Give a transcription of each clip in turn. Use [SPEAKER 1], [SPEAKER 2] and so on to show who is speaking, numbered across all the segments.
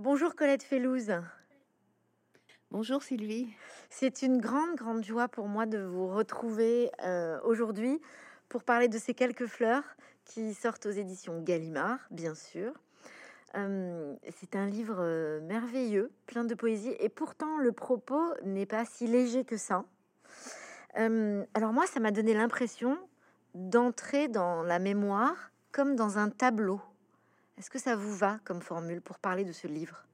[SPEAKER 1] Bonjour Colette Fellouz.
[SPEAKER 2] Bonjour Sylvie.
[SPEAKER 1] C'est une grande, grande joie pour moi de vous retrouver euh, aujourd'hui pour parler de ces quelques fleurs qui sortent aux éditions Gallimard, bien sûr. Euh, c'est un livre euh, merveilleux, plein de poésie, et pourtant le propos n'est pas si léger que ça. alors moi, ça m'a donné l'impression d'entrer dans la mémoire comme dans un tableau. Est-ce que ça vous va comme formule pour parler de ce livre?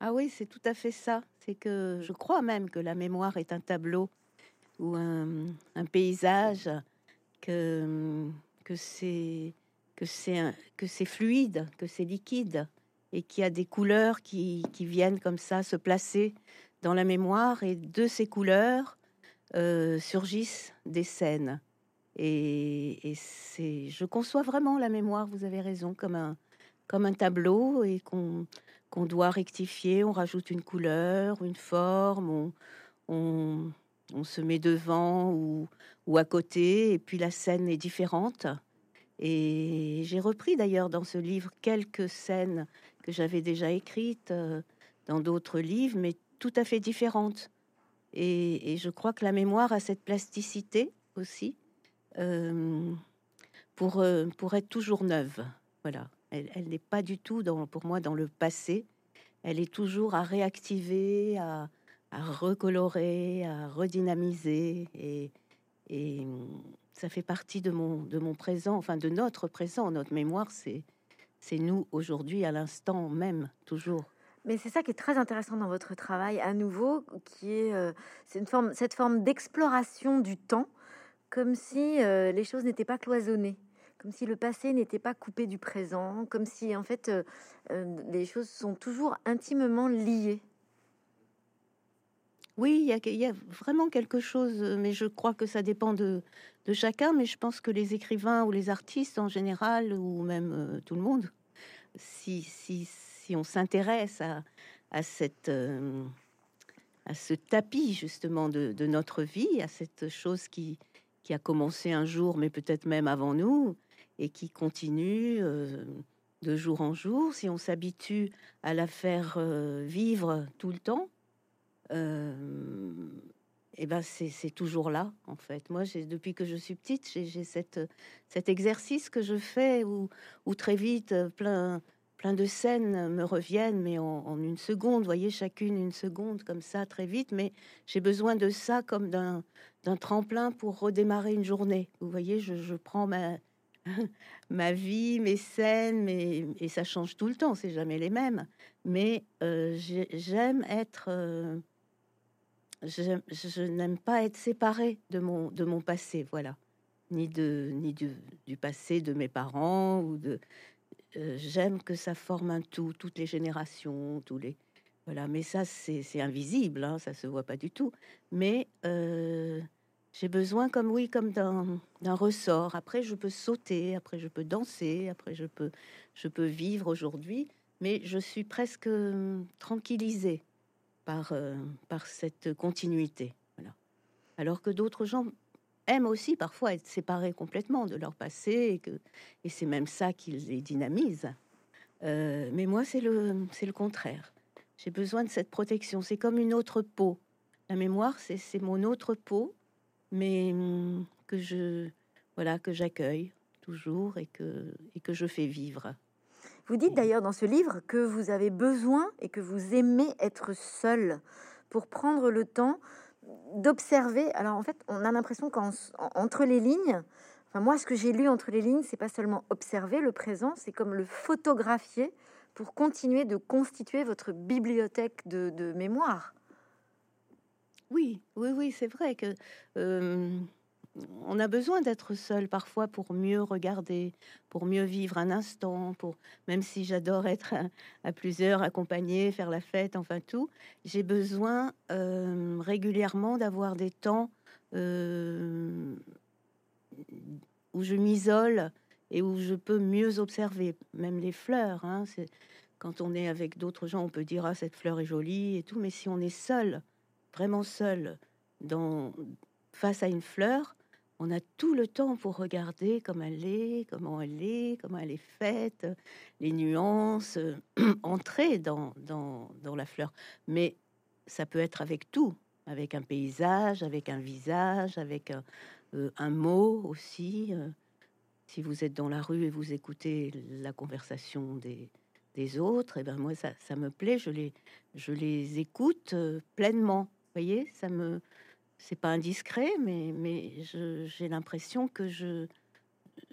[SPEAKER 2] Ah oui, c'est tout à fait ça. C'est que je crois même que la mémoire est un tableau ou un, paysage, que, que c'est que c'est que c'est fluide, que c'est liquide et qu'il y a des couleurs qui, qui, viennent comme ça se placer dans la mémoire et de ces couleurs euh, surgissent des scènes. Et, c'est, je conçois vraiment la mémoire, vous avez raison, comme un, comme un tableau et qu'on qu'on doit rectifier. On rajoute une couleur, une forme, on, on, se met devant ou, ou, à côté, et puis la scène est différente. Et j'ai repris d'ailleurs dans ce livre quelques scènes que j'avais déjà écrites euh, dans d'autres livres, mais tout à fait différentes. Et, je crois que la mémoire a cette plasticité aussi pour, euh, pour être toujours neuve. Voilà. Elle, n'est pas du tout, pour moi, dans le passé. Elle est toujours à réactiver, à, recolorer, à redynamiser. Et, et ça fait partie de mon, de mon présent, enfin de notre présent. Notre mémoire, c'est, c'est nous aujourd'hui, à l'instant même, toujours.
[SPEAKER 1] Mais c'est ça qui est très intéressant dans votre travail, à nouveau, qui est, euh, c'est une forme, cette forme d'exploration du temps comme si euh, les choses n'étaient pas cloisonnées, comme si le passé n'était pas coupé du présent, comme si en fait euh, euh, les choses sont toujours intimement liées.
[SPEAKER 2] Oui, il y, a vraiment quelque chose, mais je crois que ça dépend de, chacun, mais je pense que les écrivains ou les artistes en général, ou même tout le monde, si, si, on s'intéresse à, cette... à ce tapis justement de, de, notre vie, à cette chose qui, qui a commencé un jour, mais peut-être même avant nous, et qui continue euh, de jour en jour. Si on s'habitue à la faire euh, vivre tout le temps, euh, et ben c'est toujours là en fait. Moi, depuis que je suis petite, j'ai cet exercice que je fais où très vite plein plein de scènes me reviennent, mais en, une seconde, voyez, chacune une seconde, comme ça, très vite. Mais j'ai besoin de ça comme d'un tremplin pour redémarrer une journée. Vous voyez, je, prends ma, ma vie, mes scènes, et ça change tout le temps, c'est jamais les mêmes. Mais euh, j'aime être... Euh, je, n'aime pas être séparée de mon, de mon passé, voilà. Ni, de, ni du, du passé de mes parents ou de euh, j'aime que ça forme un tout, toutes les générations, tous les voilà. Mais ça, c'est invisible, hein, ça se voit pas du tout. Mais euh, j'ai besoin, comme oui, comme d'un ressort. Après, je peux sauter, après, je peux danser, après, je peux, je peux vivre aujourd'hui. Mais je suis presque hum, tranquillisée par, euh, par cette continuité. Voilà. Alors que d'autres gens aiment aussi parfois être séparés complètement de leur passé et que et c'est même ça qui les dynamise. Euh, mais moi, c'est le c'est le contraire. J'ai besoin de cette protection. C'est comme une autre peau. La mémoire, c'est mon autre peau, mais hum, que je voilà que j'accueille toujours et que et que je fais vivre.
[SPEAKER 1] Vous dites d'ailleurs dans ce livre que vous avez besoin et que vous aimez être seul pour prendre le temps d'observer. Alors en fait, on a l'impression qu'entre les lignes, enfin moi, ce que j'ai lu entre les lignes, c'est pas seulement observer le présent, c'est comme le photographier pour continuer de constituer votre bibliothèque de, mémoire.
[SPEAKER 2] Oui, oui, oui, c'est vrai que euh, on a besoin d'être seul parfois pour mieux regarder, pour mieux vivre un instant, pour même si j'adore être à, plusieurs, accompagnés, faire la fête, enfin tout, j'ai besoin euh, régulièrement d'avoir des temps euh, où je m'isole et où je peux mieux observer, même les fleurs. Hein, quand on est avec d'autres gens, on peut dire ah cette fleur est jolie et tout, mais si on est seul, vraiment seul, dans face à une fleur, on a tout le temps pour regarder comment elle est, comment elle est, comment elle est faite, les nuances, entrer dans, dans, dans la fleur. Mais ça peut être avec tout, avec un paysage, avec un visage, avec un, euh, mot aussi. Euh. si vous êtes dans la rue et vous écoutez la conversation des, des autres, et eh ben moi ça, ça, me plaît, je les, je les écoute euh, pleinement. Vous voyez, ça me, c'est pas indiscret, mais, mais j'ai l'impression que je,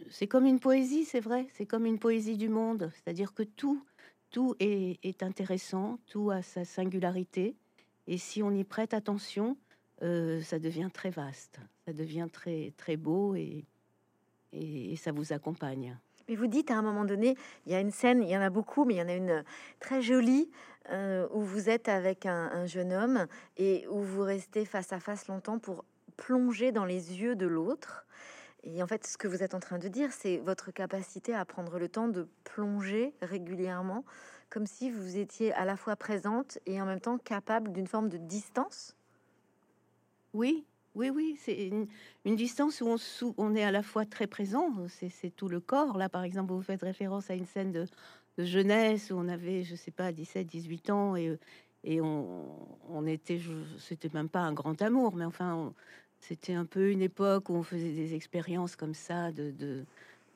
[SPEAKER 2] c'est comme une poésie, c'est vrai, c'est comme une poésie du monde, c'est-à-dire que tout, tout est, intéressant, tout a sa singularité, et si on y prête attention, euh, ça devient très vaste, ça devient très très beau et, et, ça vous accompagne.
[SPEAKER 1] Mais vous dites à un moment donné, il y a une scène, il y en a beaucoup, mais il y en a une très jolie euh, où vous êtes avec un, jeune homme et où vous restez face à face longtemps pour plonger dans les yeux de l'autre. Et en fait, ce que vous êtes en train de dire, c'est votre capacité à prendre le temps de plonger régulièrement, comme si vous étiez à la fois présente et en même temps capable d'une forme de distance.
[SPEAKER 2] Oui, oui, oui, c'est une, distance où on, on, est à la fois très présent, c'est tout le corps. Là, par exemple, vous faites référence à une scène de, de jeunesse où on avait, je sais pas, 17, 18 ans et, et on, était, c'était même pas un grand amour, mais enfin, c'était un peu une époque où on faisait des expériences comme ça de,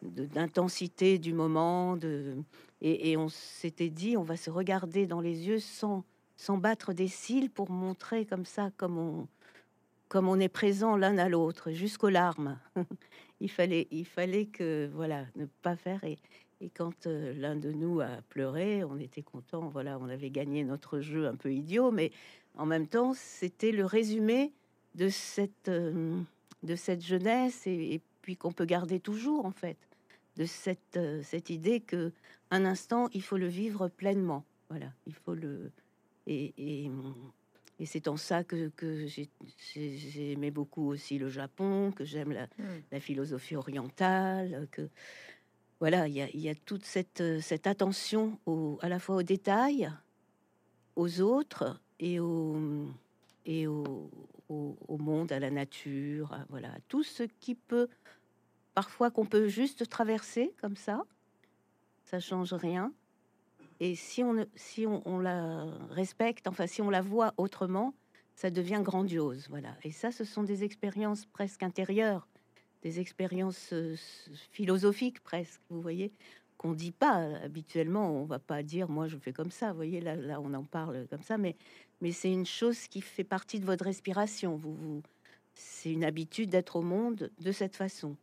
[SPEAKER 2] d'intensité du moment, de, et, et on s'était dit, on va se regarder dans les yeux sans, sans battre des cils pour montrer comme ça, comme on, comme on est présent l'un à l'autre, jusqu'aux larmes. il fallait, il fallait que, voilà, ne pas faire et, et quand euh, l'un de nous a pleuré, on était content. Voilà, on avait gagné notre jeu un peu idiot, mais en même temps, c'était le résumé de cette euh, de cette jeunesse et, puis qu'on peut garder toujours en fait de cette euh, cette idée que un instant, il faut le vivre pleinement. Voilà, il faut le et, et, et c'est en ça que, que j'ai aimé beaucoup aussi le Japon, que j'aime la, mmh. la, philosophie orientale, que voilà, il y a, toute cette, euh, attention à la fois aux détails, aux autres et au, et au, monde, à la nature, voilà, tout ce qui peut, parfois qu'on peut juste traverser comme ça, ça change rien. Et si on, si on, la respecte, enfin si on la voit autrement, ça devient grandiose, voilà. Et ça, ce sont des expériences presque intérieures des expériences euh, philosophiques presque, vous voyez, qu'on dit pas habituellement. On va pas dire moi je fais comme ça, vous voyez là, on en parle comme ça, mais c'est une chose qui fait partie de votre respiration. Vous, c'est une habitude d'être au monde de cette façon.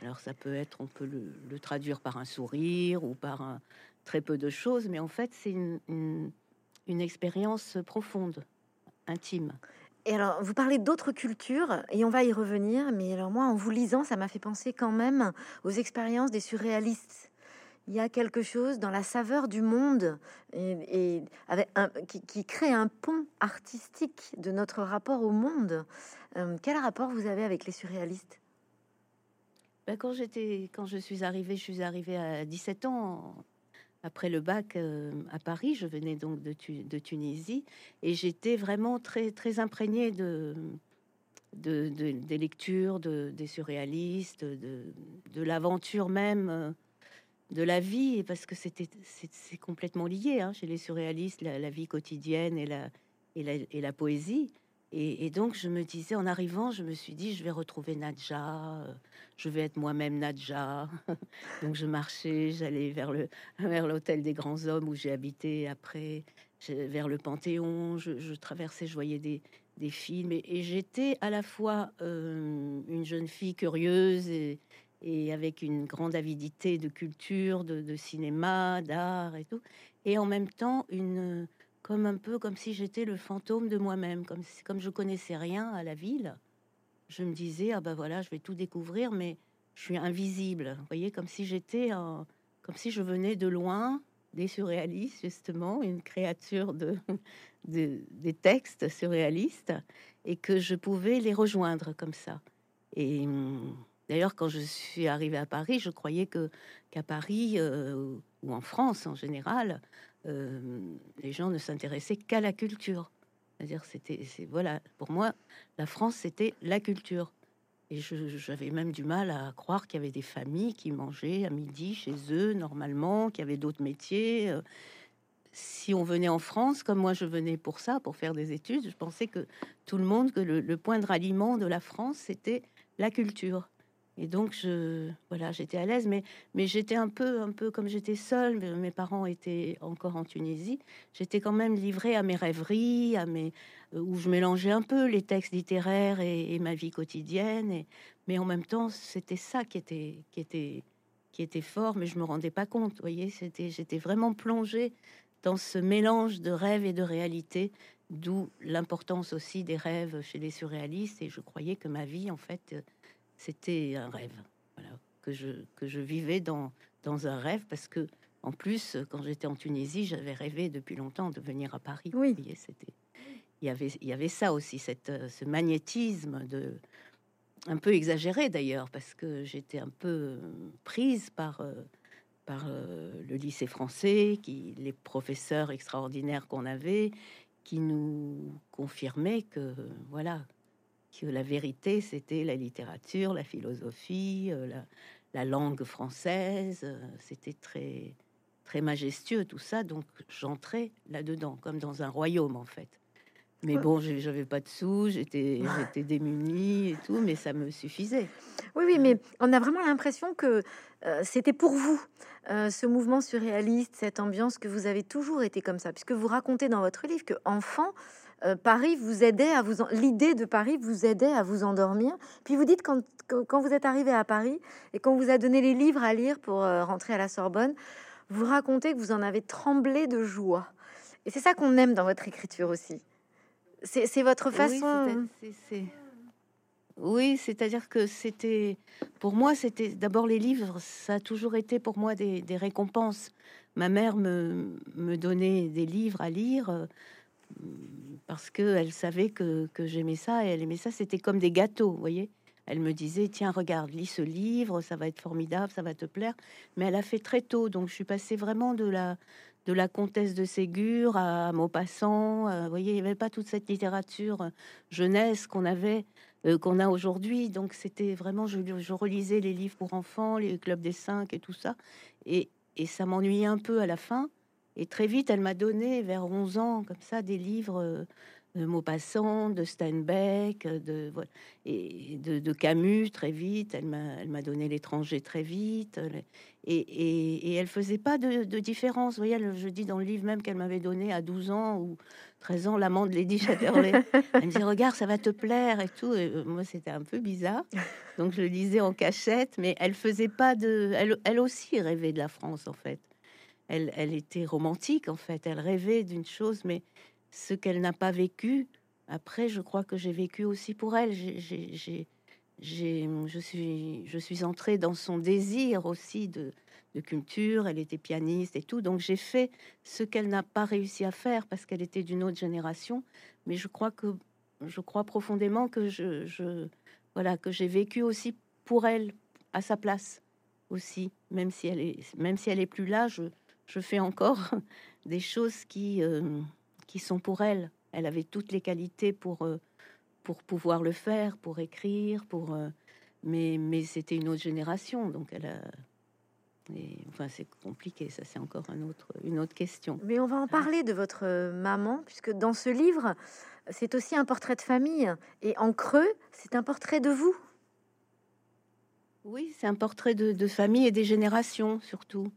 [SPEAKER 2] Alors ça peut être, on peut le, traduire par un sourire ou par un, très peu de choses, mais en fait c'est une expérience profonde, intime.
[SPEAKER 1] Et alors, vous parlez d'autres cultures, et on va y revenir, mais alors moi, en vous lisant, ça m'a fait penser quand même aux expériences des surréalistes. Il y a quelque chose dans la saveur du monde et, avec un, qui, crée un pont artistique de notre rapport au monde. Euh, quel rapport vous avez avec les surréalistes?
[SPEAKER 2] Ben, quand j'étais, quand je suis arrivée, je suis arrivée à 17 ans après le bac euh, à Paris. Je venais donc de, Tunisie et j'étais vraiment très, très imprégnée de, de, des lectures de, des surréalistes, de, l'aventure même euh, de la vie, parce que c'était c'est complètement lié hein, chez les surréalistes, la, vie quotidienne et la, et la poésie. Et, donc, je me disais, en arrivant, je me suis dit, je vais retrouver Nadja, euh, je vais être moi-même Nadja. donc, je marchais, j'allais vers le vers l'hôtel des grands hommes où j'ai habité après, vers le Panthéon. Je, traversais, je voyais des, des films, et, j'étais à la fois euh, une jeune fille curieuse et, avec une grande avidité de culture, de cinéma, d'art et tout, et en même temps une comme un peu comme si j'étais le fantôme de moi-même, comme si, comme je connaissais rien à la ville. Je me disais ah ben voilà, je vais tout découvrir, mais je suis invisible. Vous voyez, comme si j'étais, comme si je venais de loin des surréalistes justement, une créature de, des textes surréalistes, et que je pouvais les rejoindre comme ça. Et D'ailleurs, quand je suis arrivée à Paris, je croyais que qu'à Paris euh, ou en France en général, les gens ne s'intéressaient qu'à la culture. C'est-à-dire, c'était, voilà, pour moi, la France, c'était la culture. et j'avais même du mal à croire qu'il y avait des familles qui mangeaient à midi chez eux normalement, qu'il y avait d'autres métiers. Euh. Si on venait en France, comme moi je venais pour ça, pour faire des études, je pensais que tout le monde, que le point de ralliement de la France, c'était la culture. Et donc, voilà, j'étais à l'aise, mais, j'étais un peu, un peu comme j'étais seule, mes parents étaient encore en Tunisie, j'étais quand même livrée à mes rêveries, à mes, euh, où je mélangeais un peu les textes littéraires et, ma vie quotidienne, mais en même temps, c'était ça qui était, qui était, fort, mais je me rendais pas compte, voyez, c'était, j'étais vraiment plongée dans ce mélange de rêve et de réalité, d'où l'importance aussi des rêves chez les surréalistes, et je croyais que ma vie, en fait, c'était un rêve, voilà, que je que je vivais dans dans un rêve parce que en plus quand j'étais en Tunisie, j'avais rêvé depuis longtemps de venir à Paris.
[SPEAKER 1] Oui,
[SPEAKER 2] c'était il y avait il y avait ça aussi cette ce magnétisme de un peu exagéré d'ailleurs parce que j'étais un peu prise par par le lycée français, qui les professeurs extraordinaires qu'on avait, qui nous confirmaient que voilà que la vérité, c'était la littérature, la philosophie, euh, la, langue française. Euh, c'était très, très majestueux tout ça. Donc j'entrais là-dedans, comme dans un royaume en fait. Mais bon, j'avais pas de sous, j'étais j'étais démunie et tout, mais ça me suffisait.
[SPEAKER 1] Oui, oui, mais on a vraiment l'impression que euh, c'était pour vous, ce mouvement surréaliste, cette ambiance que vous avez toujours été comme ça, puisque vous racontez dans votre livre que enfant, euh, Paris vous aidait à vous l'idée de Paris vous aidait à vous endormir. Puis vous dites quand, quand vous êtes arrivé à Paris et qu'on vous a donné les livres à lire pour euh, rentrer à la Sorbonne, vous racontez que vous en avez tremblé de joie. Et c'est ça qu'on aime dans votre écriture aussi. C'est votre façon.
[SPEAKER 2] Oui, c'est-à-dire que c'était, pour moi, c'était d'abord les livres, ça a toujours été pour moi des, des récompenses. Ma mère me, me, donnait des livres à lire euh, parce qu'elle savait que, j'aimais ça et elle aimait ça. C'était comme des gâteaux, vous voyez. Elle me disait tiens regarde lis ce livre, ça va être formidable, ça va te plaire. Mais elle a fait très tôt, donc je suis passée vraiment de la de la comtesse de Ségur à Maupassant. Euh, vous voyez, il n'y avait pas toute cette littérature euh, jeunesse qu'on avait, euh, qu'on a aujourd'hui. Donc c'était vraiment, je, je, relisais les livres pour enfants, les clubs des cinq et tout ça. Et, et ça m'ennuyait un peu à la fin. Et très vite, elle m'a donné, vers 11 ans, comme ça, des livres euh, de Maupassant, de Steinbeck, de, et de, Camus, très vite. Elle m'a donné L'étranger très vite. Et, et, elle faisait pas de, différence. Vous voyez, je dis dans le livre même qu'elle m'avait donné à 12 ans ou 13 ans, L'amant de Lady Chatterley. elle me dit, regarde, ça va te plaire et tout. Et euh, moi, c'était un peu bizarre. Donc, je le lisais en cachette, mais elle faisait pas de... Elle, elle aussi rêvait de la France, en fait elle, était romantique en fait. Elle rêvait d'une chose, mais ce qu'elle n'a pas vécu, après, je crois que j'ai vécu aussi pour elle. Je suis, je entrée dans son désir aussi de, culture. Elle était pianiste et tout, donc j'ai fait ce qu'elle n'a pas réussi à faire parce qu'elle était d'une autre génération. Mais je crois que, je crois profondément que j'ai vécu aussi pour elle à sa place aussi, même si elle est, plus là, je fais encore des choses qui, euh, qui sont pour elle. Elle avait toutes les qualités pour, euh, pour pouvoir le faire, pour écrire, pour. Euh, mais mais c'était une autre génération, donc elle a. enfin, c'est compliqué, ça c'est encore un autre, une autre question.
[SPEAKER 1] Mais on va en parler de votre maman, puisque dans ce livre, c'est aussi un portrait de famille. Et en creux, c'est un portrait de vous.
[SPEAKER 2] Oui, c'est un portrait de, de, famille et des générations surtout.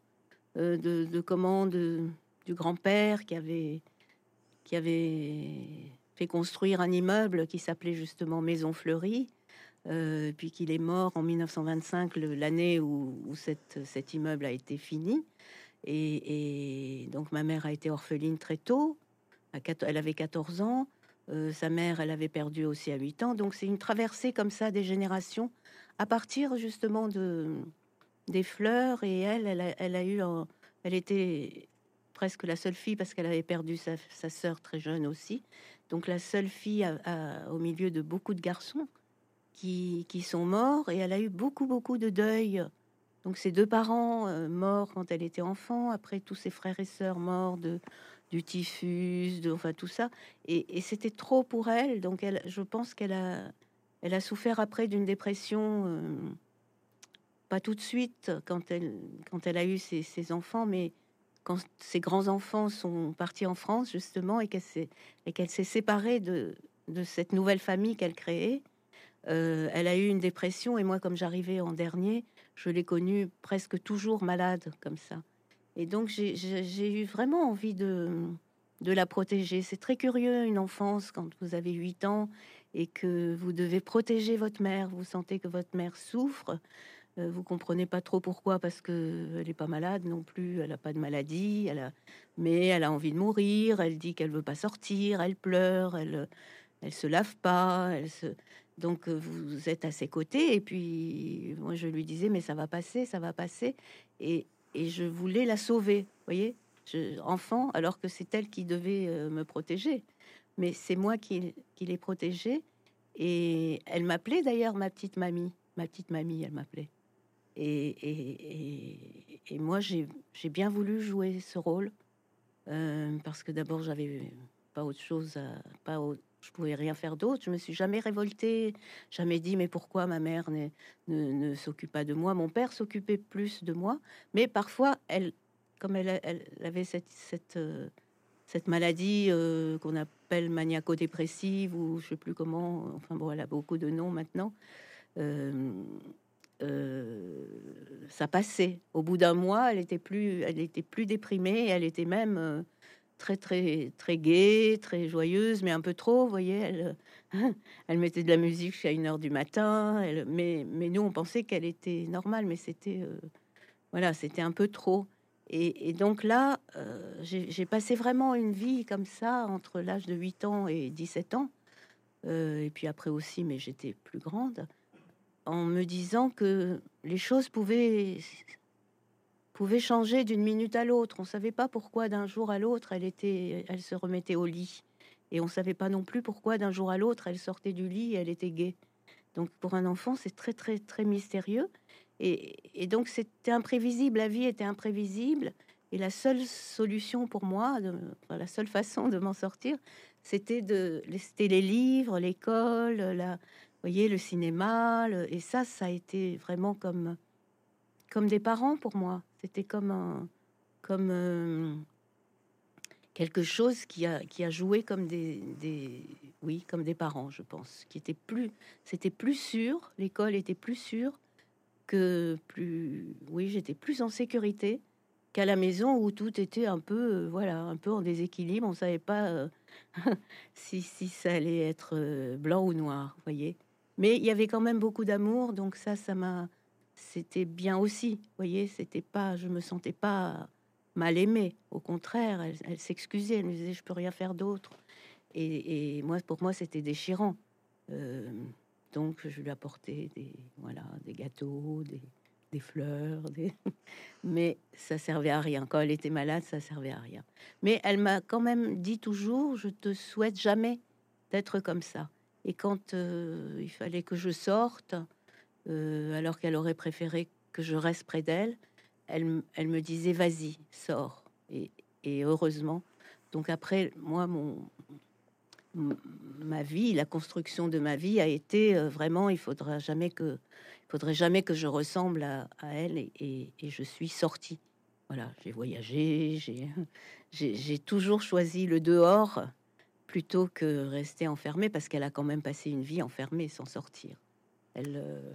[SPEAKER 2] Euh, de, comment du grand-père qui avait, qui avait fait construire un immeuble qui s'appelait justement Maison Fleurie, euh, puis qu'il est mort en 1925, l'année où, cet immeuble a été fini. Et, donc ma mère a été orpheline très tôt, elle avait 14 ans, euh, sa mère, elle avait perdu aussi à 8 ans. Donc c'est une traversée comme ça des générations à partir justement de, des fleurs et elle, elle a, eu, elle était presque la seule fille parce qu'elle avait perdu sa, sa sœur très jeune aussi. Donc la seule fille au milieu de beaucoup de garçons qui, qui, sont morts et elle a eu beaucoup beaucoup de deuil. Donc ses deux parents euh, morts quand elle était enfant, après tous ses frères et sœurs morts de du typhus, de enfin tout ça. Et, et c'était trop pour elle. Donc elle, je pense qu'elle a elle a souffert après d'une dépression, pas tout de suite quand elle, a eu ses, enfants, mais quand ses grands-enfants sont partis en France, justement, et qu'elle s'est, séparée de, de cette nouvelle famille qu'elle créait, euh, elle a eu une dépression. Et moi, comme j'arrivais en dernier, je l'ai connue presque toujours malade, comme ça. Et donc, j'ai, eu vraiment envie de, de la protéger. C'est très curieux, une enfance, quand vous avez 8 ans et que vous devez protéger votre mère, vous sentez que votre mère souffre. Euh, vous comprenez pas trop pourquoi, parce que elle est pas malade non plus, elle a pas de maladie, mais elle a envie de mourir. Elle dit qu'elle veut pas sortir, elle pleure, elle, elle se lave pas, donc euh, vous êtes à ses côtés. Et puis moi je lui disais mais ça va passer, ça va passer, et, et je voulais la sauver, voyez, enfant, alors que c'est elle qui devait euh, me protéger, mais c'est moi qui, qui l'ai protégée. Et elle m'appelait d'ailleurs ma petite mamie, ma petite mamie, elle m'appelait. Et, moi, j'ai bien voulu jouer ce rôle euh, parce que d'abord, j'avais pas autre chose, à, pas je pouvais rien faire d'autre. Je me suis jamais révoltée, jamais dit mais pourquoi ma mère ne, ne, s'occupe pas de moi? Mon père s'occupait plus de moi, mais parfois, elle, comme elle, avait cette, cette, euh, cette maladie euh, qu'on appelle maniaco-dépressive ou je sais plus comment, enfin bon, elle a beaucoup de noms maintenant. Ça passait. Au bout d'un mois, elle était plus, elle était plus déprimée. Elle était même euh, très très très gaie, très joyeuse, mais un peu trop. Voyez, elle, elle mettait de la musique jusqu'à une heure du matin. Mais nous, on pensait qu'elle était normale, mais c'était euh, voilà, c'était un peu trop. Et, et donc là, j'ai passé vraiment une vie comme ça entre l'âge de 8 ans et 17 ans. et puis après aussi, mais j'étais plus grande en me disant que les choses pouvaient, pouvaient changer d'une minute à l'autre. On ne savait pas pourquoi d'un jour à l'autre elle, était, elle se remettait au lit. Et on ne savait pas non plus pourquoi d'un jour à l'autre elle sortait du lit et elle était gaie. Donc pour un enfant, c'est très très très mystérieux. Et, donc c'était imprévisible, la vie était imprévisible. Et la seule solution pour moi, de, la seule façon de m'en sortir, c'était les livres, l'école, la, voyez, le cinéma, et ça, ça a été vraiment comme, comme des parents pour moi. C'était comme un, comme euh, quelque chose qui a, qui a joué comme des, des, oui, comme des parents, je pense, qui était plus, c'était plus sûr, l'école était plus sûre que plus, oui, j'étais plus en sécurité qu'à la maison où tout était un peu, euh, voilà, un peu en déséquilibre. On savait pas euh, si, si ça allait être blanc ou noir, voyez. Mais il y avait quand même beaucoup d'amour, donc ça, ça m'a, c'était bien aussi. Vous voyez, c'était pas, je me sentais pas mal aimée. Au contraire, elle, s'excusait, elle me disait, je peux rien faire d'autre. Et, moi, pour moi, c'était déchirant. Euh, donc, je lui apportais des, voilà, des gâteaux, des, fleurs, mais ça servait à rien. Quand elle était malade, ça servait à rien. Mais elle m'a quand même dit toujours, je te souhaite jamais d'être comme ça. Et quand euh, il fallait que je sorte, euh, alors qu'elle aurait préféré que je reste près d'elle, elle, me disait vas-y, sors. Et, heureusement. Donc après, moi, mon, ma vie, la construction de ma vie a été euh, vraiment, il faudra jamais que, il faudrait jamais que je ressemble à, elle et, et, je suis sortie. Voilà, j'ai voyagé, j'ai toujours choisi le dehors plutôt que rester enfermée, parce qu'elle a quand même passé une vie enfermée sans sortir. Elle, euh,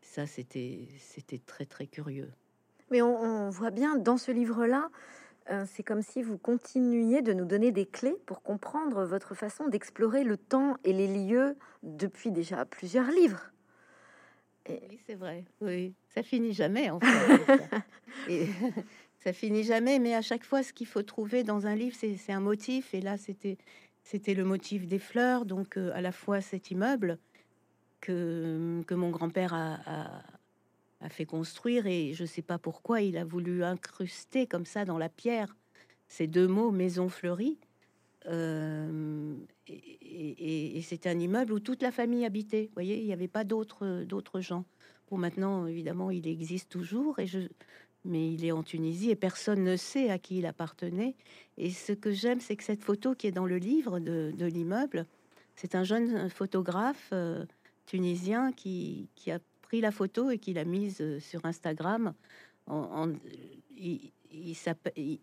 [SPEAKER 2] ça, c'était, c'était très très curieux.
[SPEAKER 1] Mais on, voit bien dans ce livre-là, euh, c'est comme si vous continuiez de nous donner des clés pour comprendre votre façon d'explorer le temps et les lieux depuis déjà plusieurs livres.
[SPEAKER 2] Et... Oui, c'est vrai. Oui, ça finit jamais en fait. et, ça finit jamais, mais à chaque fois, ce qu'il faut trouver dans un livre, c'est un motif. Et là, c'était c'était le motif des fleurs, donc euh, à la fois cet immeuble que, mon grand-père a, fait construire, et je sais pas pourquoi il a voulu incruster comme ça dans la pierre ces deux mots maison fleurie. Euh, et, et c'est un immeuble où toute la famille habitait. Vous voyez, il n'y avait pas d'autres gens. Bon, maintenant, évidemment, il existe toujours, et je, mais il est en Tunisie et personne ne sait à qui il appartenait. Et ce que j'aime, c'est que cette photo qui est dans le livre de, l'immeuble, c'est un jeune photographe tunisien qui, a pris la photo et qui l'a mise sur Instagram. Il, s'appelle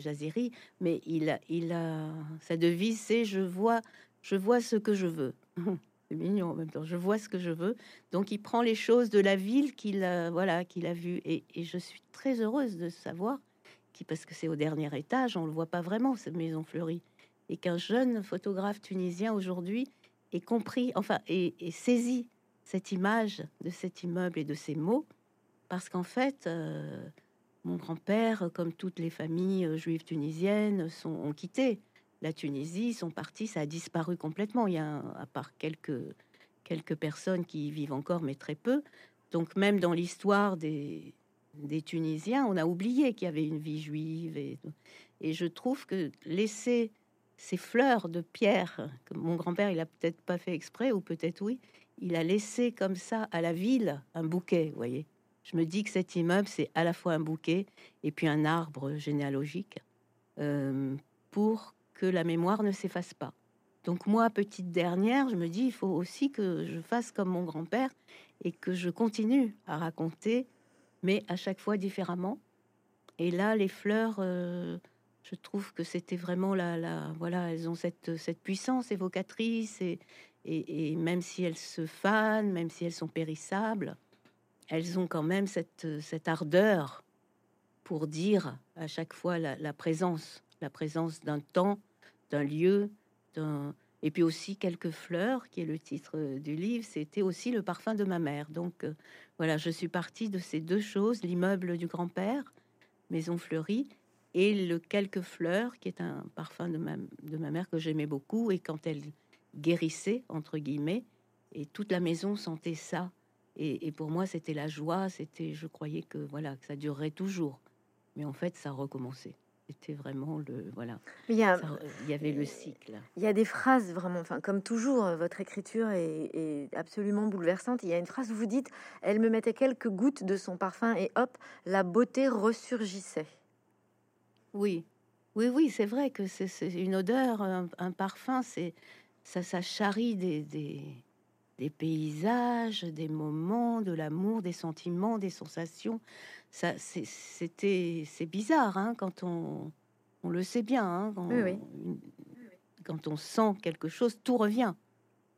[SPEAKER 2] Jaziri, mais il a sa devise, c'est je vois, je vois ce que je veux. Mignon en même temps. Je vois ce que je veux. Donc il prend les choses de la ville qu'il a, voilà, qu'il a vu. Et, et, je suis très heureuse de savoir, qui, parce que c'est au dernier étage, on le voit pas vraiment cette maison fleurie, et qu'un jeune photographe tunisien aujourd'hui ait compris, enfin, et, saisi cette image de cet immeuble et de ces mots, parce qu'en fait. Euh, mon grand-père, comme toutes les familles euh, juives tunisiennes, sont, ont quitté la Tunisie, sont partis, ça a disparu complètement. Il y a, à part quelques, quelques personnes qui y vivent encore, mais très peu. Donc même dans l'histoire des, des Tunisiens, on a oublié qu'il y avait une vie juive. Et, et je trouve que laisser ces fleurs de pierre, que mon grand-père, il a peut-être pas fait exprès, ou peut-être oui, il a laissé comme ça à la ville un bouquet, vous voyez je me dis que cet immeuble, c'est à la fois un bouquet et puis un arbre généalogique euh, pour que la mémoire ne s'efface pas. Donc moi, petite dernière, je me dis, il faut aussi que je fasse comme mon grand-père et que je continue à raconter, mais à chaque fois différemment. Et là, les fleurs, euh, je trouve que c'était vraiment la, voilà, elles ont cette, cette puissance évocatrice et, et, et, même si elles se fanent, même si elles sont périssables, elles ont quand même cette, cette ardeur pour dire à chaque fois la, présence, la présence d'un temps, d'un lieu, d'un et puis aussi quelques fleurs, qui est le titre du livre. C'était aussi le parfum de ma mère. Donc euh, voilà, je suis partie de ces deux choses l'immeuble du grand-père, maison fleurie, et le quelques fleurs, qui est un parfum de ma, mère que j'aimais beaucoup. Et quand elle guérissait entre guillemets, et toute la maison sentait ça et, pour moi, c'était la joie. C'était, je croyais que voilà, que ça durerait toujours. Mais en fait, ça recommençait. C'était vraiment le voilà.
[SPEAKER 1] Il y, a,
[SPEAKER 2] il y avait le cycle.
[SPEAKER 1] Il y a des phrases vraiment, enfin comme toujours, euh, votre écriture est, absolument bouleversante. Il y a une phrase où vous dites "Elle me mettait quelques gouttes de son parfum et hop, la beauté ressurgissait."
[SPEAKER 2] Oui, oui, oui, c'est vrai que c'est une odeur, un, parfum, c'est ça, ça charrie des, des paysages, des moments, de l'amour, des sentiments, des sensations. Ça, c'était, c'est bizarre hein, quand on, on le sait bien. Hein, quand, quand, on sent quelque chose, tout revient.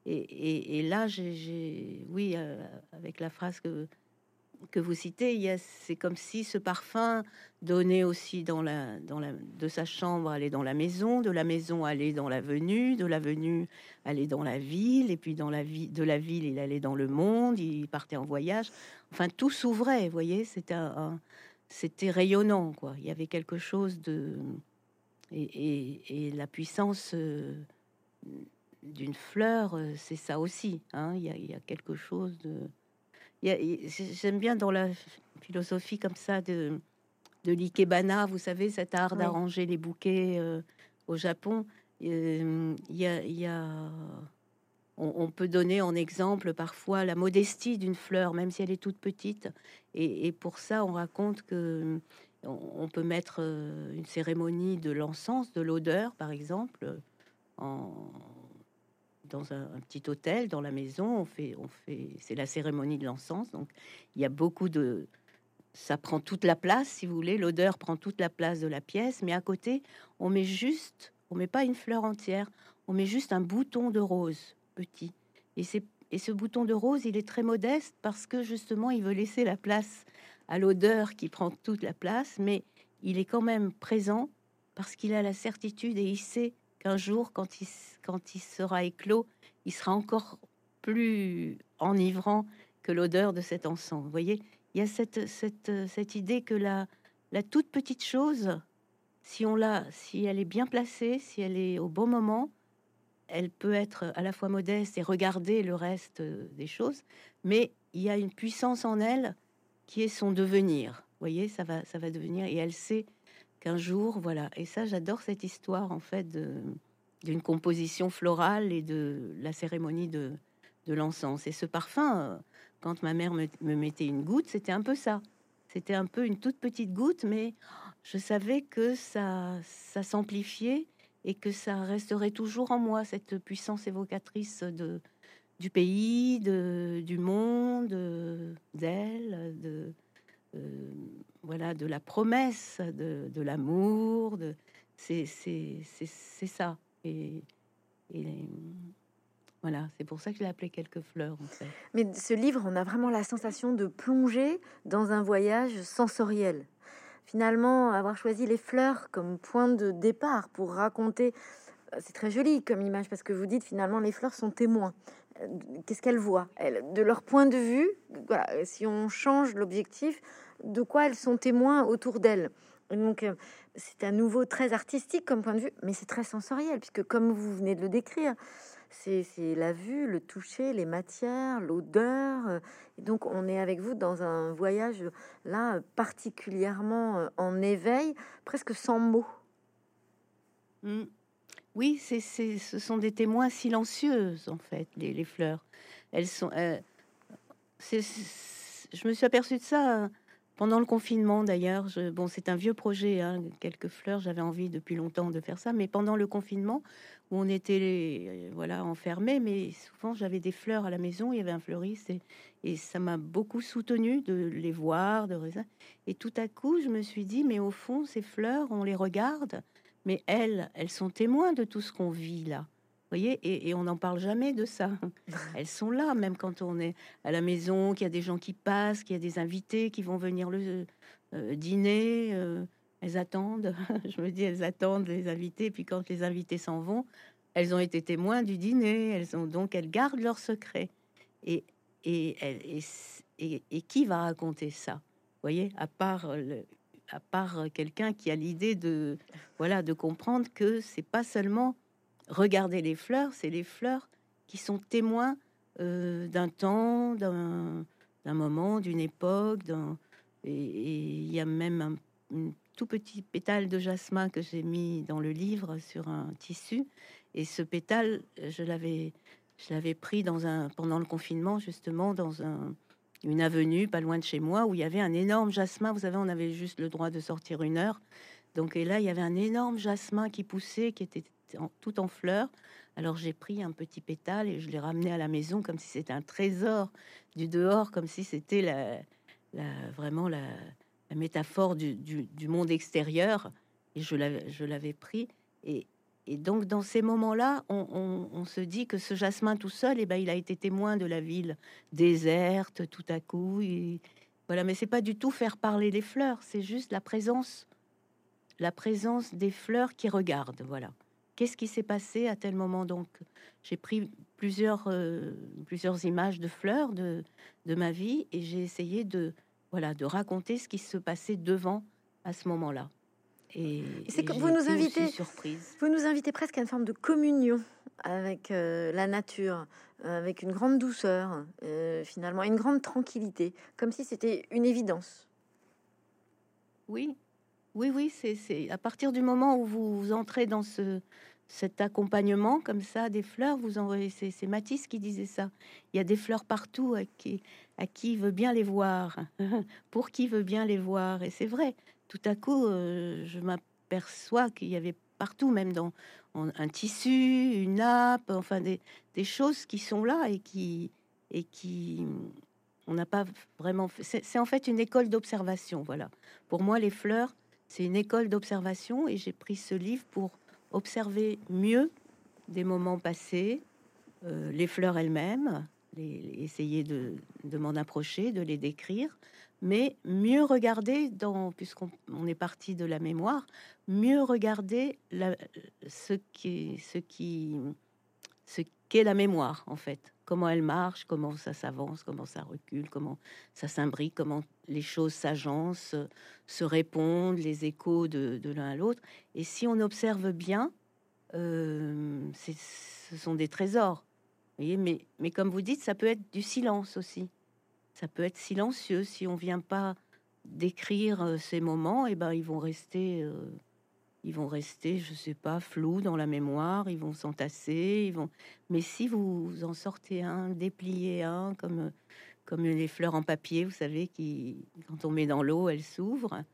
[SPEAKER 2] Et, et, là, j'ai, oui, euh, avec la phrase que que vous citez, c'est comme si ce parfum donnait aussi dans la, dans la, de sa chambre, aller dans la maison, de la maison aller dans l'avenue, de l'avenue aller dans la ville, et puis dans la vie, de la ville il allait dans le monde, il partait en voyage. Enfin, tout s'ouvrait, vous voyez, c'était un, c'était rayonnant, quoi. Il y avait quelque chose de et, la puissance euh, d'une fleur, euh, c'est ça aussi. Hein. Il y a quelque chose de J'aime bien dans la philosophie comme ça de, de l'ikebana, vous savez, cet art d'arranger les bouquets euh, au Japon. Euh, il y a, y a on, peut donner en exemple parfois la modestie d'une fleur, même si elle est toute petite. Et, pour ça, on raconte que on, peut mettre euh, une cérémonie de l'encens, de l'odeur, par exemple, en, dans un, petit hôtel, dans la maison. On fait, on fait, c'est la cérémonie de l'encens. Donc, il y a beaucoup de, ça prend toute la place, si vous voulez. L'odeur prend toute la place de la pièce, mais à côté, on met juste, on met pas une fleur entière, on met juste un bouton de rose petit. Et c'est et ce bouton de rose, il est très modeste parce que justement, il veut laisser la place à l'odeur qui prend toute la place, mais il est quand même présent parce qu'il a la certitude et il sait qu'un jour, quand il, sera éclos, il sera encore plus enivrant que l'odeur de cet encens. Vous voyez, il y a cette, cette, cette idée que la, toute petite chose, si on l'a, si elle est bien placée, si elle est au bon moment, elle peut être à la fois modeste et regarder le reste des choses, mais il y a une puissance en elle qui est son devenir. Vous voyez, ça va, ça va devenir, et elle sait qu'un jour, voilà. Et ça, j'adore cette histoire en fait d'une composition florale et de la cérémonie de, l'encens. Et ce parfum, euh, quand ma mère me, mettait une goutte, c'était un peu ça. C'était un peu une toute petite goutte, mais je savais que ça, ça s'amplifiait et que ça resterait toujours en moi, cette puissance évocatrice de, du pays, de, du monde, d'elle, de, euh, voilà, de la promesse, de, l'amour, de, c'est ça. Et, voilà, c'est pour ça que je l'ai appelé quelques fleurs. En fait.
[SPEAKER 1] Mais ce livre, on a vraiment la sensation de plonger dans un voyage sensoriel. Finalement, avoir choisi les fleurs comme point de départ pour raconter, euh, c'est très joli comme image parce que vous dites finalement les fleurs sont témoins. Euh, qu'est-ce qu'elles voient? De leur point de vue, si on change l'objectif, de quoi elles sont témoins autour d'elles. Donc, euh, c'est à nouveau très artistique comme point de vue, mais c'est très sensoriel, puisque comme vous venez de le décrire, c'est la vue, le toucher, les matières, l'odeur. Euh, donc, on est avec vous dans un voyage là particulièrement euh, en éveil, presque sans mots.
[SPEAKER 2] Mmh. Oui, c'est, ce sont des témoins silencieuses en fait, les, fleurs. Elles sont. je me suis aperçue de ça pendant le confinement, d'ailleurs, bon, c'est un vieux projet, hein, quelques fleurs. J'avais envie depuis longtemps de faire ça, mais pendant le confinement, où on était, euh, voilà, enfermés, mais souvent j'avais des fleurs à la maison. Il y avait un fleuriste et, ça m'a beaucoup soutenu de les voir, de Et tout à coup, je me suis dit, mais au fond, ces fleurs, on les regarde, mais elles, elles sont témoins de tout ce qu'on vit là voyez, et, on n'en parle jamais de ça. Elles sont là, même quand on est à la maison, qu'il y a des gens qui passent, qu'il y a des invités qui vont venir le euh, dîner. Euh, elles attendent. Je me dis, elles attendent les invités. Puis quand les invités s'en vont, elles ont été témoins du dîner. Elles ont donc elles gardent leur secret. Et et, et, et, qui va raconter ça? Vous voyez, à part le, à part quelqu'un qui a l'idée de voilà de comprendre que c'est pas seulement regarder les fleurs, c'est les fleurs qui sont témoins euh, d'un temps, d'un moment, d'une époque. Et il y a même un, tout petit pétale de jasmin que j'ai mis dans le livre sur un tissu. Et ce pétale, je l'avais, je l'avais pris dans un, pendant le confinement, justement, dans un, une avenue pas loin de chez moi où il y avait un énorme jasmin. Vous savez, on avait juste le droit de sortir une heure. Donc, et là, il y avait un énorme jasmin qui poussait, qui était tout en fleurs. Alors j'ai pris un petit pétale et je l'ai ramené à la maison comme si c'était un trésor du dehors, comme si c'était la, vraiment la, métaphore du, monde extérieur. Et je l'avais pris. Et, donc dans ces moments-là, on, se dit que ce jasmin tout seul, et eh ben, il a été témoin de la ville déserte tout à coup. Et, voilà, mais c'est pas du tout faire parler les fleurs, c'est juste la présence, la présence des fleurs qui regardent. Voilà qu'est-ce qui s'est passé à tel moment. Donc, j'ai pris plusieurs, euh, plusieurs images de fleurs de, de ma vie et j'ai essayé de, voilà, de raconter ce qui se passait devant à ce moment-là.
[SPEAKER 1] Et, c'est que vous nous invitez,
[SPEAKER 2] surprise.
[SPEAKER 1] vous nous invitez presque à une forme de communion avec euh, la nature, euh, avec une grande douceur, finalement, une grande tranquillité, comme si c'était une évidence.
[SPEAKER 2] Oui, oui, oui, c'est à partir du moment où vous, entrez dans ce, cet accompagnement comme ça des fleurs, vous envoyez. C'est Matisse qui disait ça. Il y a des fleurs partout à qui, à qui veut bien les voir, pour qui veut bien les voir. Et c'est vrai. Tout à coup, euh, je m'aperçois qu'il y avait partout, même dans un tissu, une nappe, enfin des, des, choses qui sont là et qui et qui on n'a pas vraiment. C'est en fait une école d'observation. Voilà. Pour moi, les fleurs c'est une école d'observation et j'ai pris ce livre pour observer mieux des moments passés, euh, les fleurs elles-mêmes, essayer de, m'en approcher, de les décrire, mais mieux regarder, puisqu'on est parti de la mémoire, mieux regarder ce qu'est la mémoire en fait comment elle marche, comment ça s'avance, comment ça recule, comment ça s'imbrique, comment les choses s'agencent, se répondent, les échos de, l'un à l'autre. Et si on observe bien, euh, ce sont des trésors. Mais, comme vous dites, ça peut être du silence aussi. Ça peut être silencieux si on vient pas décrire euh, ces moments, et ben ils vont rester. Euh, ils vont rester, je sais pas, flous dans la mémoire, ils vont s'entasser, ils vont. Mais si vous en sortez un, dépliez un, comme comme les fleurs en papier, vous savez, qui quand on met dans l'eau, elles s'ouvrent.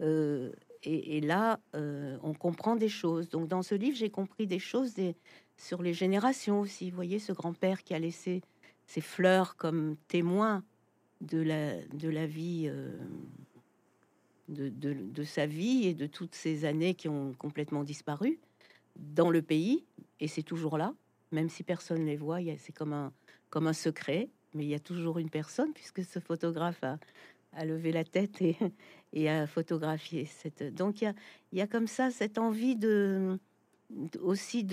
[SPEAKER 2] Euh, et, là, euh, on comprend des choses. Donc, dans ce livre, j'ai compris des choses des, sur les générations aussi. Vous voyez, ce grand-père qui a laissé ses fleurs comme témoin de la, de la vie, euh, de, sa vie et de toutes ces années qui ont complètement disparu dans le pays. Et c'est toujours là, même si personne ne les voit. C'est comme un, comme un secret, mais il y a toujours une personne, puisque ce photographe a, a levé la tête et, photographier. Cette... Donc il y a, a, comme ça cette envie de aussi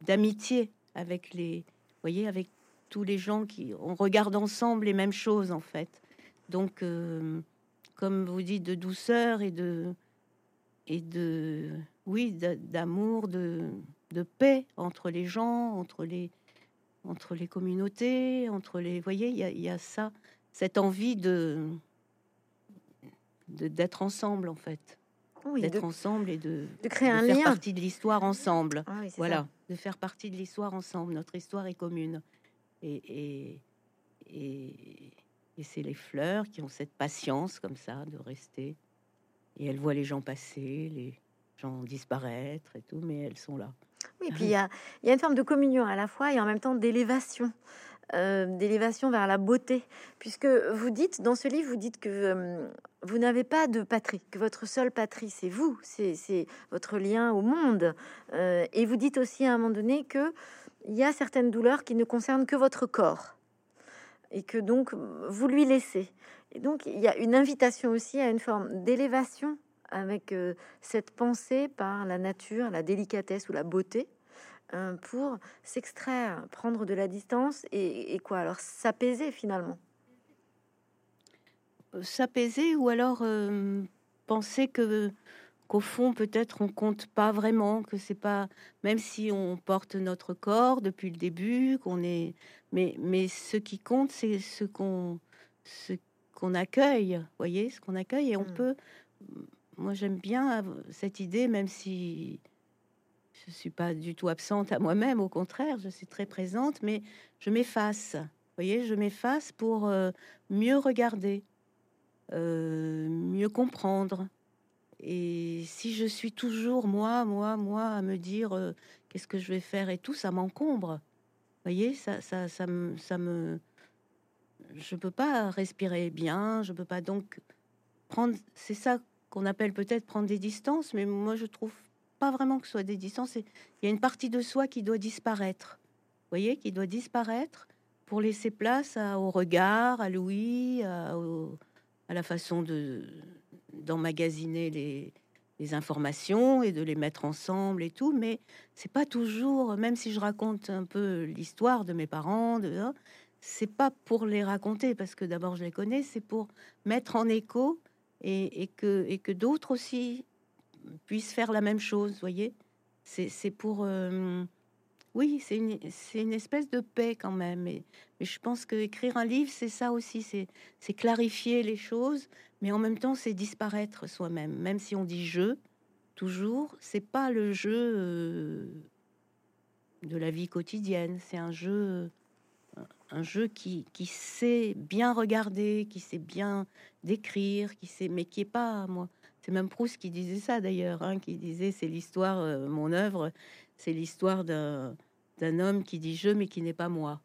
[SPEAKER 2] d'amitié avec les, voyez, avec tous les gens qui on regarde ensemble les mêmes choses en fait. Donc euh, comme vous dites de douceur et de et de oui d'amour de, de paix entre les gens, entre les entre les communautés, entre les voyez il y a, y a ça cette envie de d'être ensemble en fait. d'être ensemble et de,
[SPEAKER 1] de créer un
[SPEAKER 2] faire
[SPEAKER 1] lien.
[SPEAKER 2] partie de l'histoire ensemble.
[SPEAKER 1] Ah
[SPEAKER 2] voilà, de faire partie de l'histoire ensemble. Notre histoire est commune. Et, et, et, c'est les fleurs qui ont cette patience comme ça de rester. Et elles voient les gens passer, les gens disparaître et tout, mais elles sont là.
[SPEAKER 1] Oui, puis il y a, y a, une forme de communion à la fois et en même temps d'élévation. Euh, d'élévation vers la beauté, puisque vous dites dans ce livre, vous dites que euh, vous n'avez pas de patrie, que votre seule patrie, c'est vous, c'est votre lien au monde. Euh, et vous dites aussi à un moment donné que il y a certaines douleurs qui ne concernent que votre corps, et que donc vous lui laissez. Et donc il y a une invitation aussi à une forme d'élévation avec cette pensée par la nature, la délicatesse ou la beauté Hein, pour s'extraire, prendre de la distance et, quoi Alors s'apaiser finalement.
[SPEAKER 2] Euh, s'apaiser ou alors euh, penser que qu'au fond peut-être on compte pas vraiment, que c'est pas même si on porte notre corps depuis le début, qu'on est mais mais ce qui compte c'est ce qu'on ce qu'on accueille, voyez, ce qu'on accueille et on mmh. peut moi j'aime bien cette idée même si je suis pas du tout absente à moi-même, au contraire, je suis très présente, mais je m'efface. Voyez, je m'efface pour euh, mieux regarder, euh, mieux comprendre. Et si je suis toujours moi, moi, moi, à me dire euh, qu'est-ce que je vais faire et tout, ça m'encombre. Vous voyez, ça, ça, ça me, ça me, je peux pas respirer bien, je peux pas donc prendre. C'est ça qu'on appelle peut-être prendre des distances, mais moi je trouve pas vraiment que ce soit des distances. Il y a une partie de soi qui doit disparaître. Vous voyez, qui doit disparaître pour laisser place au regard, à l'ouïe, à, la façon de d'emmagasiner les, les, informations et de les mettre ensemble et tout. Mais c'est pas toujours, même si je raconte un peu l'histoire de mes parents, de, hein, c'est pas pour les raconter parce que d'abord je les connais, c'est pour mettre en écho et, et que, et que d'autres aussi puissent faire la même chose, voyez C'est pour... Euh, oui, c'est une, une, espèce de paix quand même. Mais, mais je pense que écrire un livre, c'est ça aussi, c'est clarifier les choses, mais en même temps, c'est disparaître soi-même. Même si on dit jeu, toujours, c'est pas le jeu euh, de la vie quotidienne, c'est un jeu un jeu qui, qui, sait bien regarder, qui sait bien décrire, qui sait, mais qui est pas moi. C'est même Proust qui disait ça d'ailleurs, hein, qui disait c'est l'histoire, euh, mon œuvre, c'est l'histoire d'un homme qui dit je mais qui n'est pas moi.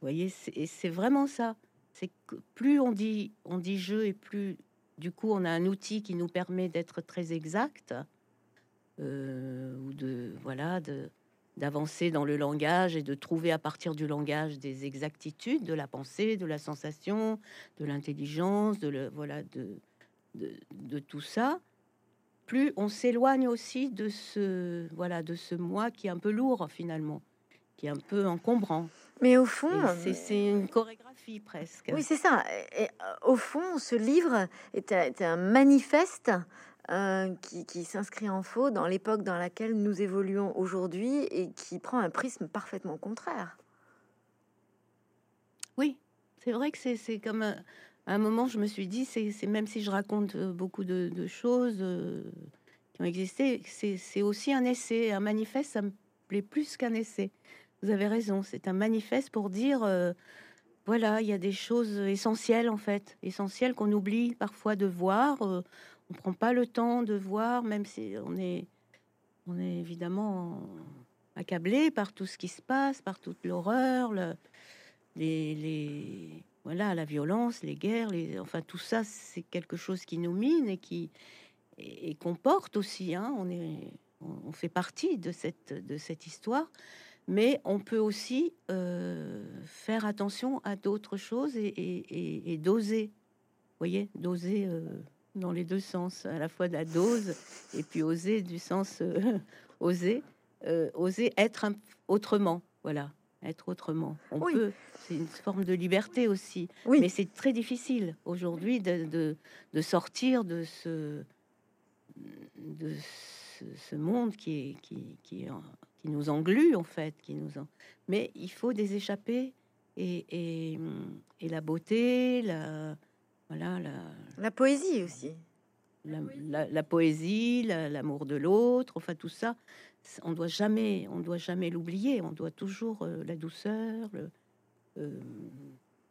[SPEAKER 2] Vous voyez, et c'est vraiment ça. C'est que plus on dit on dit je et plus du coup on a un outil qui nous permet d'être très exact euh, ou de voilà de d'avancer dans le langage et de trouver à partir du langage des exactitudes de la pensée, de la sensation, de l'intelligence, de le, voilà de de, tout ça, plus on s'éloigne aussi de ce voilà de ce moi qui est un peu lourd finalement, qui est un peu encombrant.
[SPEAKER 1] Mais au fond,
[SPEAKER 2] c'est une chorégraphie presque.
[SPEAKER 1] Oui, c'est ça. Et, au fond, ce livre est, un manifeste euh, qui, qui s'inscrit en faux dans l'époque dans laquelle nous évoluons aujourd'hui et qui prend un prisme parfaitement contraire.
[SPEAKER 2] Oui, c'est vrai que c'est comme à un moment, je me suis dit, c'est même si je raconte euh, beaucoup de, choses euh, qui ont existé, c'est aussi un essai, un manifeste, ça me plaît plus qu'un essai. Vous avez raison, c'est un manifeste pour dire, euh, voilà, il y a des choses essentielles en fait, essentielles qu'on oublie parfois de voir. on prend pas le temps de voir, même si on est, on est évidemment accablé par tout ce qui se passe, par toute l'horreur, le, les, voilà, la violence, les guerres, les, enfin tout ça, c'est quelque chose qui nous mine et qui et, aussi. Hein, on est, on, fait partie de cette de cette histoire, mais on peut aussi euh, faire attention à d'autres choses et, et, et doser. Voyez, doser. Euh, dans les deux sens, à la fois de la dose et puis oser du sens euh, oser, oser être autrement, voilà, être autrement. On peut, c'est une forme de liberté aussi, oui. mais c'est très difficile aujourd'hui de, de, sortir de ce de ce, monde qui est qui, qui, qui, nous englue en fait, qui nous en... mais il faut des échappées et, et, et la beauté, la voilà, la...
[SPEAKER 1] la poésie aussi.
[SPEAKER 2] La, la, poésie, l'amour de l'autre, enfin tout ça, on doit jamais, on doit jamais l'oublier. On doit toujours euh, la douceur, euh,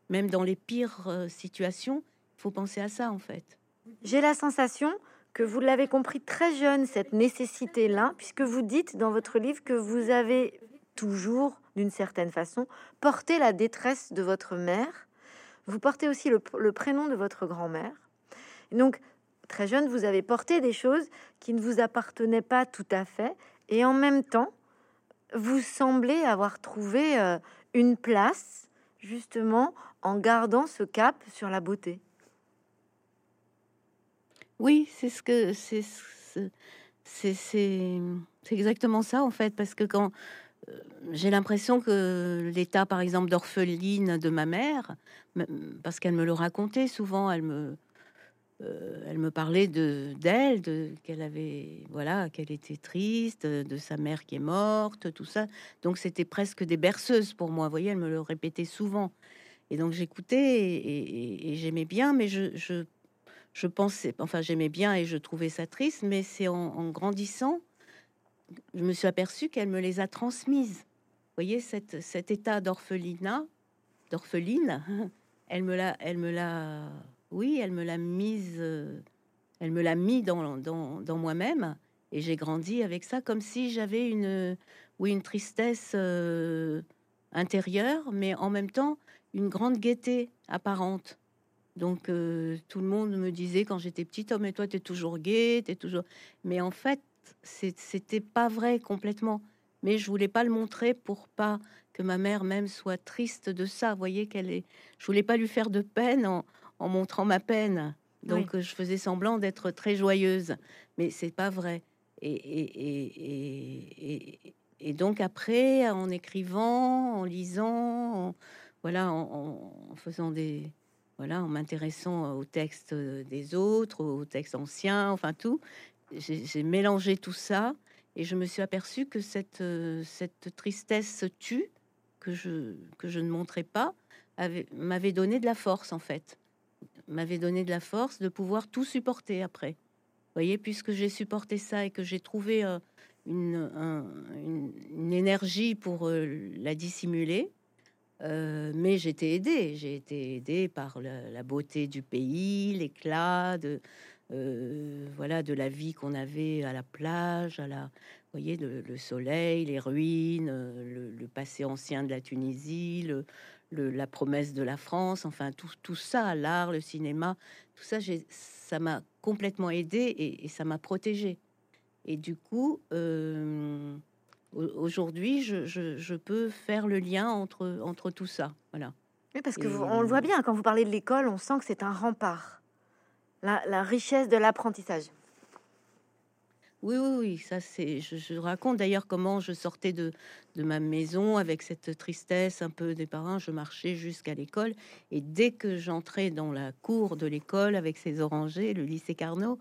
[SPEAKER 2] même dans les pires euh, situations, il faut penser à ça en fait.
[SPEAKER 1] J'ai la sensation que vous l'avez compris très jeune cette nécessité-là, puisque vous dites dans votre livre que vous avez toujours, d'une certaine façon, porté la détresse de votre mère vous portez aussi le, prénom de votre grand-mère. Donc, très jeune, vous avez porté des choses qui ne vous appartenaient pas tout à fait. Et en même temps, vous semblez avoir trouvé euh, une place, justement, en gardant ce cap sur la beauté.
[SPEAKER 2] Oui, c'est ce que c'est c'est exactement ça en fait parce que quand euh, j'ai l'impression que l'état, par exemple, d'orpheline de ma mère, parce qu'elle me le racontait souvent, elle me, euh, elle me parlait de d'elle, de qu'elle avait, voilà, qu'elle était triste, de sa mère qui est morte, tout ça. Donc c'était presque des berceuses pour moi. Vous voyez, elle me le répétait souvent. Et donc j'écoutais et, j'aimais bien, mais je, je, je, pensais, enfin j'aimais bien et je trouvais ça triste, mais c'est en grandissant je me suis aperçue qu'elle me les a transmises. Vous voyez, cet état d'orphelinat, d'orpheline, elle me l'a, elle me l'a, oui, elle me l'a mise, euh, elle me l'a mis dans moi-même, et j'ai grandi avec ça, comme si j'avais une, oui, une tristesse euh, intérieure, mais en même temps une grande gaieté apparente. Donc euh, tout le monde me disait quand j'étais petite, oh mais toi tu es toujours gaie, es toujours. Mais en fait, c'était pas vrai complètement. Mais je voulais pas le montrer pour pas que ma mère même soit triste de ça. Vous voyez qu'elle est. Je voulais pas lui faire de peine en, montrant ma peine. Donc je faisais semblant d'être très joyeuse, mais c'est pas vrai. Et, et, et, donc après, en écrivant, en lisant, voilà, en, en, faisant des, voilà, en m'intéressant aux textes des autres, aux textes anciens, enfin tout, j'ai mélangé tout ça et je me suis aperçue que cette, euh, cette tristesse tue, que je, que je ne montrais pas, m'avait donné de la force en fait. M'avait donné de la force de pouvoir tout supporter après. Vous voyez, puisque j'ai supporté ça et que j'ai trouvé euh, une, une, énergie pour euh, la dissimuler, mais j'étais aidée. J'ai été aidée par la beauté du pays, l'éclat de, euh, voilà, de la vie qu'on avait à la plage, à la, voyez, le, soleil, les ruines, euh, le, passé ancien de la Tunisie, le, la promesse de la France, enfin tout, tout ça, l'art, le cinéma, tout ça, ça m'a complètement aidé et, ça m'a protégé. Et du coup, euh, aujourd'hui, je, peux faire le lien entre, entre tout ça. Voilà.
[SPEAKER 1] Oui, parce que on le voit bien quand vous parlez de l'école, on sent que c'est un rempart la, richesse de l'apprentissage.
[SPEAKER 2] Oui, oui, oui, ça c'est. Je, raconte d'ailleurs comment je sortais de, de, ma maison avec cette tristesse un peu des parents. Je marchais jusqu'à l'école et dès que j'entrais dans la cour de l'école avec ses orangers, le lycée Carnot,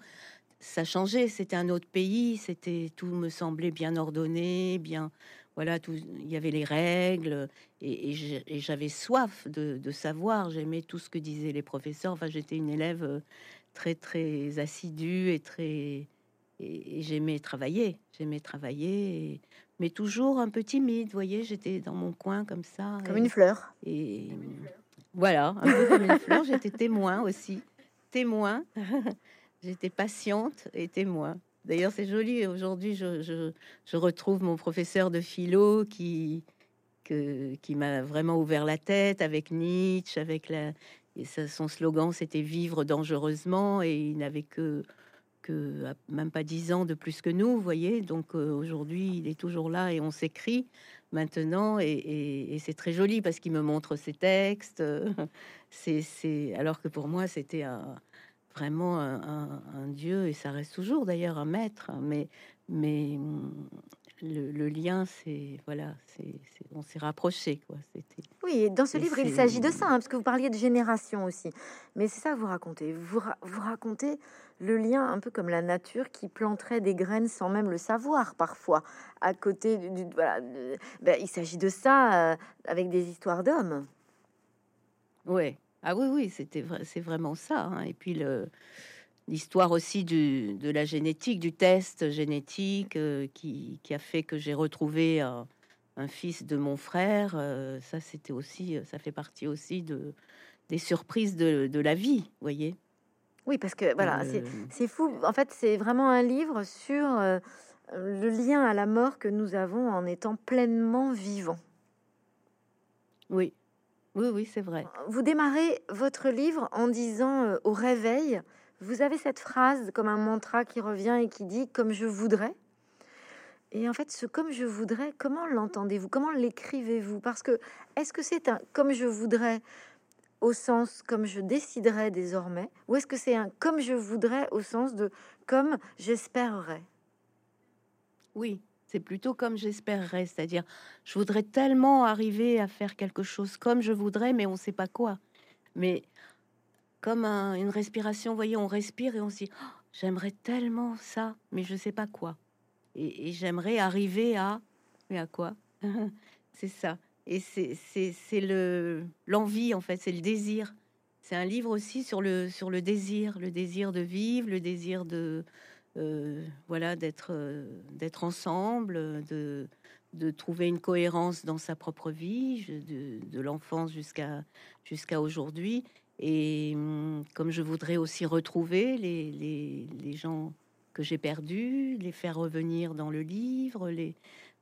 [SPEAKER 2] ça changeait. C'était un autre pays. C'était tout me semblait bien ordonné, bien. Voilà, tout, il y avait les règles et, et j'avais soif de, de savoir. J'aimais tout ce que disaient les professeurs. Enfin, j'étais une élève euh, très très assidu et très et, j'aimais travailler, j'aimais travailler, mais toujours un peu timide. Vous voyez, j'étais dans mon coin comme ça,
[SPEAKER 1] comme une fleur.
[SPEAKER 2] Et voilà, un peu comme une fleur. J'étais témoin aussi, témoin. J'étais patiente et témoin. D'ailleurs, c'est joli. Aujourd'hui, je, je, je, retrouve mon professeur de philo qui, qui m'a vraiment ouvert la tête avec Nietzsche, avec la. Et son slogan, c'était vivre dangereusement, et il n'avait que que même pas dix ans de plus que nous, vous voyez. Donc euh, aujourd'hui, il est toujours là et on s'écrit maintenant, et, c'est très joli parce qu'il me montre ses textes. c'est alors que pour moi, c'était un, vraiment un, dieu et ça reste toujours d'ailleurs un maître. Mais, mais le, lien, c'est voilà, c'est on s'est rapproché quoi. C'était.
[SPEAKER 1] Oui, dans ce livre, il s'agit de ça, hein, parce que vous parliez de génération aussi. Mais c'est ça que vous racontez. Vous, vous racontez le lien un peu comme la nature qui planterait des graines sans même le savoir parfois à côté du, voilà. Ben, il s'agit de ça euh, avec des histoires d'hommes.
[SPEAKER 2] Ouais. Ah oui, oui, c'était vrai, c'est vraiment ça. Hein. Et puis le, l'histoire aussi du, de la génétique, du test génétique euh, qui, qui, a fait que j'ai retrouvé un, fils de mon frère. Euh, ça, c'était aussi, ça fait partie aussi de, des surprises de, de la vie, voyez.
[SPEAKER 1] Oui, parce que voilà, c'est, c'est fou. En fait, c'est vraiment un livre sur euh, le lien à la mort que nous avons en étant pleinement vivants.
[SPEAKER 2] Oui, oui, oui, c'est vrai.
[SPEAKER 1] Vous démarrez votre livre en disant euh, au réveil, vous avez cette phrase comme un mantra qui revient et qui dit comme je voudrais. Et en fait, ce comme je voudrais, comment l'entendez-vous? Comment l'écrivez-vous? Parce que est-ce que c'est un comme je voudrais au sens comme je déciderais désormais ou est-ce que c'est un comme je voudrais au sens de comme j'espérerais?
[SPEAKER 2] Oui, c'est plutôt comme j'espérerais, c'est-à-dire je voudrais tellement arriver à faire quelque chose comme je voudrais, mais on ne sait pas quoi. Mais comme une respiration, voyez, on respire et on se dit oh, j'aimerais tellement ça, mais je ne sais pas quoi. Et, j'aimerais arriver à mais à quoi? C'est ça. Et c'est le l'envie en fait, c'est le désir. C'est un livre aussi sur le sur le désir, le désir de vivre, le désir de euh, voilà, d'être euh, d'être ensemble, de, de trouver une cohérence dans sa propre vie, de, l'enfance jusqu'à jusqu'à aujourd'hui. Et hum, comme je voudrais aussi retrouver les, les, les gens que j'ai perdus, les faire revenir dans le livre, les,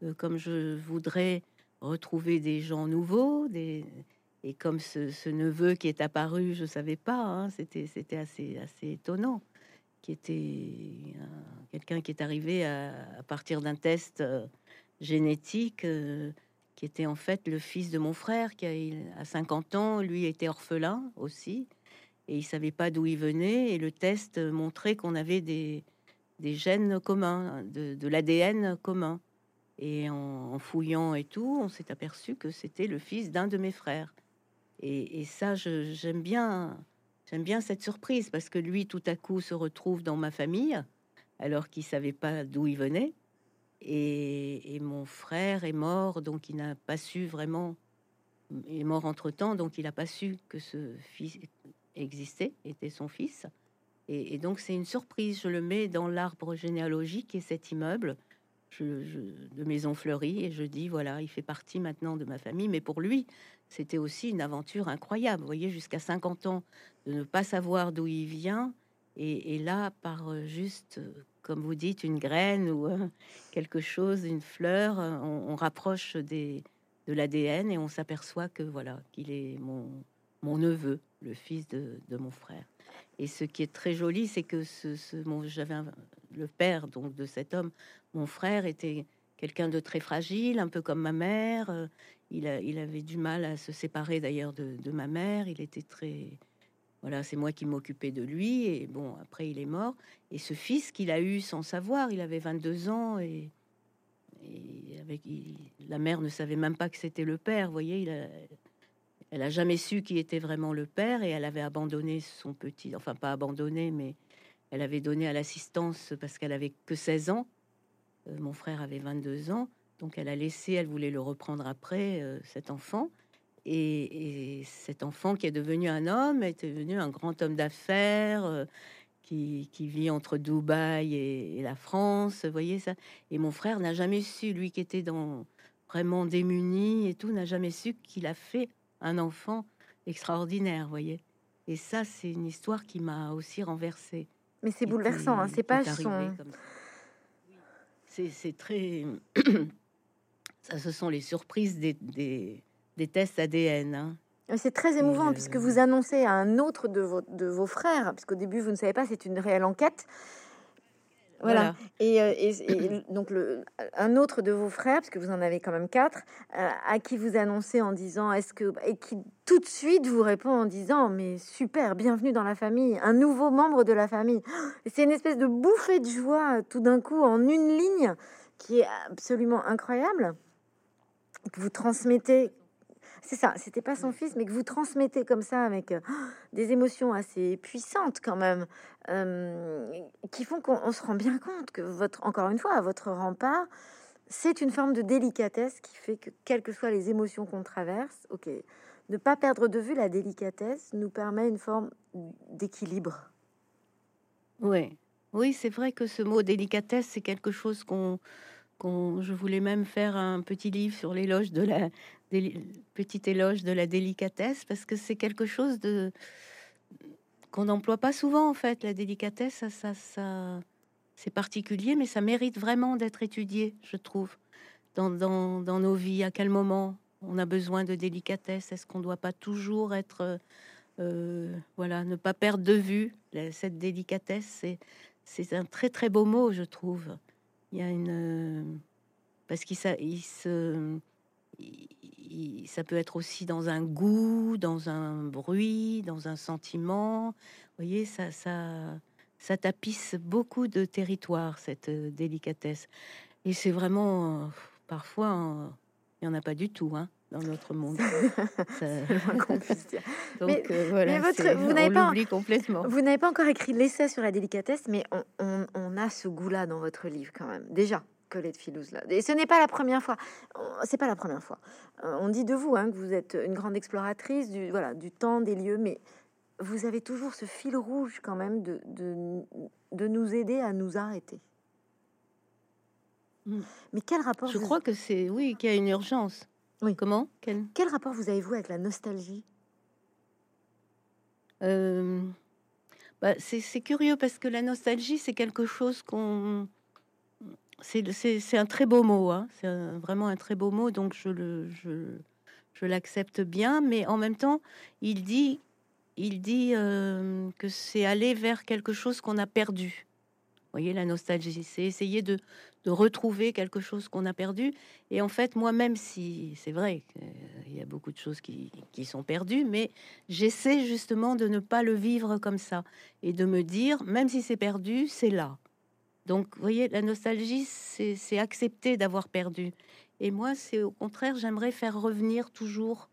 [SPEAKER 2] euh, comme je voudrais retrouver des gens nouveaux, des, et comme ce, neveu qui est apparu, je savais pas, hein, c'était c'était assez assez étonnant qui était quelqu'un qui est arrivé à, partir d'un test euh, génétique, euh, qui était en fait le fils de mon frère, qui a, à 50 ans, lui était orphelin aussi, et il savait pas d'où il venait, et le test montrait qu'on avait des, des gènes communs, de, l'ADN commun. Et en, fouillant et tout, on s'est aperçu que c'était le fils d'un de mes frères. Et, et ça, j'aime bien J'aime bien cette surprise parce que lui, tout à coup, se retrouve dans ma famille alors qu'il savait pas d'où il venait. Et, mon frère est mort, donc il n'a pas su vraiment. Il est mort entre temps, donc il n'a pas su que ce fils existait, était son fils. Et, donc c'est une surprise. Je le mets dans l'arbre généalogique et cet immeuble de Maison Fleurie et je dis voilà, il fait partie maintenant de ma famille. Mais pour lui, c'était aussi une aventure incroyable. Vous voyez, jusqu'à 50 ans, de ne pas savoir d'où il vient. Et, là, par euh, juste, euh, comme vous dites, une graine ou euh, quelque chose, une fleur, on, rapproche des, de l'ADN et on s'aperçoit que voilà, qu'il est mon, mon neveu, le fils de, de, mon frère. Et ce qui est très joli, c'est que ce, ce j'avais le père donc de cet homme, mon frère était quelqu'un de très fragile, un peu comme ma mère. Il, a, il avait du mal à se séparer d'ailleurs de, ma mère. Il était très voilà, c'est moi qui m'occupais de lui. Et bon, après, il est mort. Et ce fils qu'il a eu sans savoir, il avait 22 ans et, avec la mère ne savait même pas que c'était le père. Voyez, elle a jamais su qui était vraiment le père et elle avait abandonné son petit, enfin pas abandonné, mais elle avait donné à l'assistance parce qu'elle avait que 16 ans. Euh, mon frère avait 22 ans, donc elle a laissé, elle voulait le reprendre après euh, cet enfant. Et, cet enfant qui est devenu un homme est devenu un grand homme d'affaires euh, qui, vit entre Dubaï et, la France. Vous voyez ça Et mon frère n'a jamais su, lui qui était dans, vraiment démuni et tout, n'a jamais su qu'il a fait un enfant extraordinaire. Vous voyez Et ça, c'est une histoire qui m'a aussi renversée.
[SPEAKER 1] Mais c'est bouleversant, hein, ces pages sont...
[SPEAKER 2] C'est très... ça, ce sont les surprises des, des, tests ADN. Hein.
[SPEAKER 1] C'est très émouvant puisque vous annoncez à un autre de vos, de vos frères, puisqu'au début vous ne savez pas, c'est une réelle enquête, voilà. Euh, et, donc le, un autre de vos frères, parce que vous en avez quand même quatre, euh, à qui vous annoncez en disant est-ce que et qui tout de suite vous répond en disant mais super, bienvenue dans la famille, un nouveau membre de la famille. C'est une espèce de bouffée de joie tout d'un coup en une ligne qui est absolument incroyable que vous transmettez c'est ça, c'était pas son fils, mais que vous transmettez comme ça avec euh, des émotions assez puissantes quand même, euh, qui font qu'on se rend bien compte que votre, encore une fois, votre rempart, c'est une forme de délicatesse qui fait que, quelles que soient les émotions qu'on traverse, ok, ne pas perdre de vue la délicatesse nous permet une forme d'équilibre.
[SPEAKER 2] Oui, oui, c'est vrai que ce mot délicatesse, c'est quelque chose qu'on je voulais même faire un petit livre sur l'éloge de la petit éloge de la délicatesse parce que c'est quelque chose de qu'on n'emploie pas souvent en fait. La délicatesse, ça, ça, ça c'est particulier, mais ça mérite vraiment d'être étudié, je trouve, dans, dans, dans, nos vies. À quel moment on a besoin de délicatesse? Est-ce qu'on ne doit pas toujours être, euh, voilà, ne pas perdre de vue cette délicatesse? C'est un très très beau mot, je trouve. Il y a une parce qu'il il se ça peut être aussi dans un goût, dans un bruit, dans un sentiment. Vous voyez, ça, ça, ça tapisse beaucoup de territoires, cette euh, délicatesse. Et c'est vraiment, euh, parfois, il n'y en a pas du tout hein, dans notre monde.
[SPEAKER 1] Donc euh, voilà, vous n'avez pas complètement. Vous n'avez pas encore écrit l'essai sur la délicatesse, mais on, on a ce goût-là dans votre livre quand même. Déjà, Colette Filouse là. Et ce n'est pas la première fois. C'est pas la première fois. Euh, on dit de vous hein, que vous êtes une grande exploratrice du voilà du temps, des lieux, mais vous avez toujours ce fil rouge quand même de, de, nous aider à nous arrêter. Mm. Mais quel rapport
[SPEAKER 2] Je crois que c'est oui qu'il y a une urgence. Oui. Comment?
[SPEAKER 1] Quel... quel rapport vous avez vous avec la nostalgie?
[SPEAKER 2] Euh, bah, c'est curieux parce que la nostalgie, c'est quelque chose qu'on c'est un très beau mot, hein. c'est vraiment un très beau mot, donc je je, l'accepte bien, mais en même temps, il dit il dit euh, que c'est aller vers quelque chose qu'on a perdu. Vous voyez, la nostalgie, c'est essayer de, de, retrouver quelque chose qu'on a perdu. Et en fait, moi, même si c'est vrai qu'il y a beaucoup de choses qui sont perdues, mais j'essaie justement de ne pas le vivre comme ça et de me dire, même si c'est perdu, c'est là. Donc, vous voyez, la nostalgie, c'est accepter d'avoir perdu. Et moi, c'est au contraire, j'aimerais faire revenir toujours,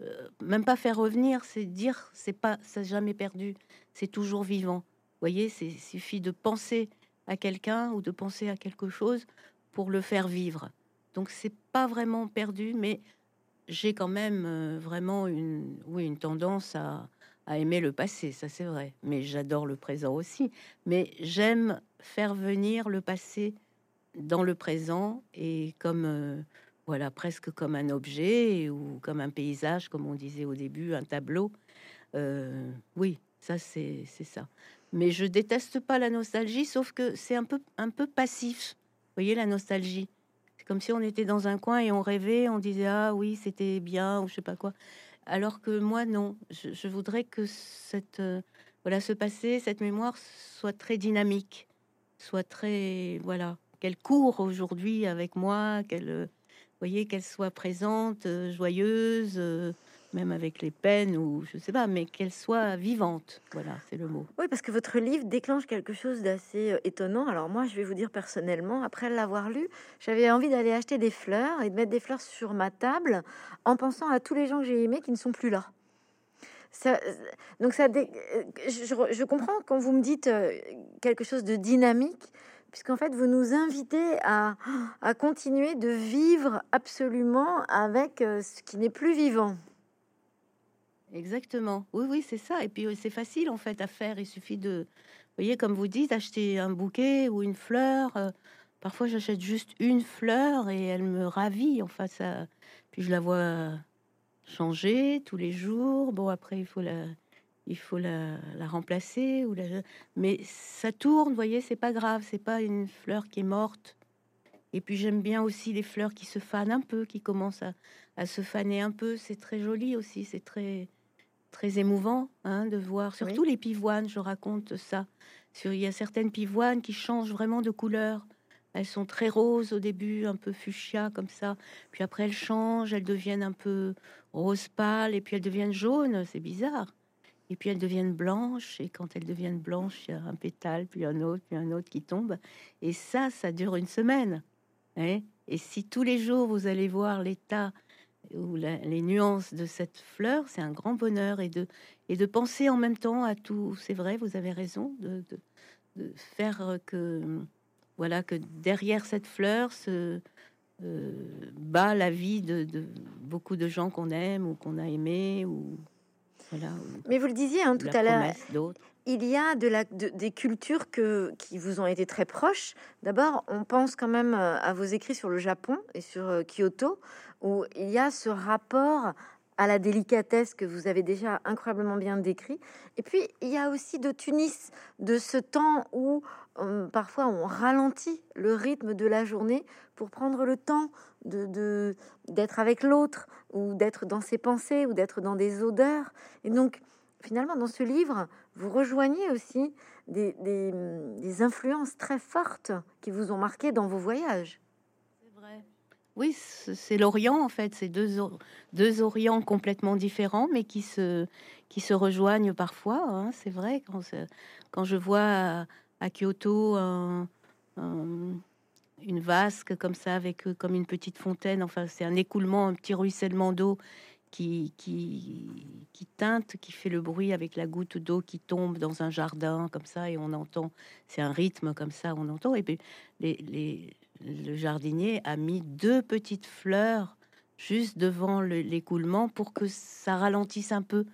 [SPEAKER 2] euh, même pas faire revenir, c'est dire, c'est pas, ça jamais perdu, c'est toujours vivant. Vous voyez, c'est suffit de penser à quelqu'un ou de penser à quelque chose pour le faire vivre. Donc, c'est pas vraiment perdu, mais j'ai quand même euh, vraiment une, oui, une tendance à, à aimer le passé, ça c'est vrai. Mais j'adore le présent aussi. Mais j'aime faire venir le passé dans le présent et comme euh, voilà presque comme un objet ou comme un paysage, comme on disait au début, un tableau. Euh, oui, ça c'est ça. Mais je déteste pas la nostalgie, sauf que c'est un peu un peu passif. Vous voyez la nostalgie. C'est comme si on était dans un coin et on rêvait, on disait ah oui c'était bien ou je sais pas quoi. Alors que moi, non. Je, voudrais que cette, euh, voilà, ce passé, cette mémoire soit très dynamique, soit très, voilà, qu'elle court aujourd'hui avec moi, qu'elle, euh, voyez, qu'elle soit présente, euh, joyeuse, même avec les peines ou je sais pas, mais qu'elle soit vivante. Voilà, c'est le mot.
[SPEAKER 1] Oui, parce que votre livre déclenche quelque chose d'assez euh, étonnant. Alors moi, je vais vous dire personnellement, après l'avoir lu, j'avais envie d'aller acheter des fleurs et de mettre des fleurs sur ma table en pensant à tous les gens que j'ai aimés qui ne sont plus là. Euh, donc ça, euh, je, comprends quand vous me dites quelque chose de dynamique, puisqu'en fait, vous nous invitez à continuer de vivre absolument avec ce qui n'est plus vivant.
[SPEAKER 2] Exactement. Oui, oui, c'est ça. Et puis c'est facile en fait à faire. Il suffit de, vous voyez, comme vous dites, acheter un bouquet ou une fleur. parfois, j'achète juste une fleur et elle me ravit. En fait, ça. Puis je la vois changer tous les jours. Bon, après, il faut la, il faut la, remplacer ou mais ça tourne, vous voyez, c'est pas grave, c'est pas une fleur qui est morte. Et puis j'aime bien aussi les fleurs qui se fanent un peu, qui commencent à, se faner un peu. C'est très joli aussi, c'est très très émouvant hein, de voir. Surtout les pivoines, je raconte ça. Sur, il y a certaines pivoines qui changent vraiment de couleur. Elles sont très roses au début, un peu fuchsia comme ça. Puis après elles changent, elles deviennent un peu rose pâle et puis elles deviennent jaunes. C'est bizarre. Et puis elles deviennent blanches, et quand elles deviennent blanches, il y a un pétale, puis un autre, puis un autre qui tombe. Et ça, ça dure une semaine. Hein. et si tous les jours vous allez voir l'état ou les nuances de cette fleur, c'est un grand bonheur. Et de, et de penser en même temps à tout, c'est vrai, vous avez raison, de, de, faire que, voilà, que derrière cette fleur se euh, bat la vie de, de beaucoup de gens qu'on aime ou qu'on a aimé ou
[SPEAKER 1] mais vous le disiez hein, tout à l'heure, il y a de la, des cultures que, qui vous ont été très proches. D'abord, on pense quand même euh, à vos écrits sur le Japon et sur euh, Kyoto, où il y a ce rapport à la délicatesse que vous avez déjà incroyablement bien décrit. Et puis, il y a aussi de Tunis, de ce temps où euh, parfois on ralentit le rythme de la journée pour prendre le temps de d'être avec l'autre ou d'être dans ses pensées ou d'être dans des odeurs. Et donc, finalement, dans ce livre, vous rejoignez aussi des, des, des influences très fortes qui vous ont marqué dans vos voyages.
[SPEAKER 2] Oui, c'est l'Orient en fait, c'est deux, deux Orients complètement différents, mais qui se, qui se rejoignent parfois. Hein. C'est vrai, quand, quand je vois à, Kyoto un, une vasque comme ça, avec euh, comme une petite fontaine. Enfin, c'est un écoulement, un petit ruissellement d'eau qui, qui, qui teinte, qui fait le bruit avec la goutte d'eau qui tombe dans un jardin comme ça, et on entend. C'est un rythme comme ça, on entend. Et puis les, les, le jardinier a mis deux petites fleurs juste devant l'écoulement pour que ça ralentisse un peu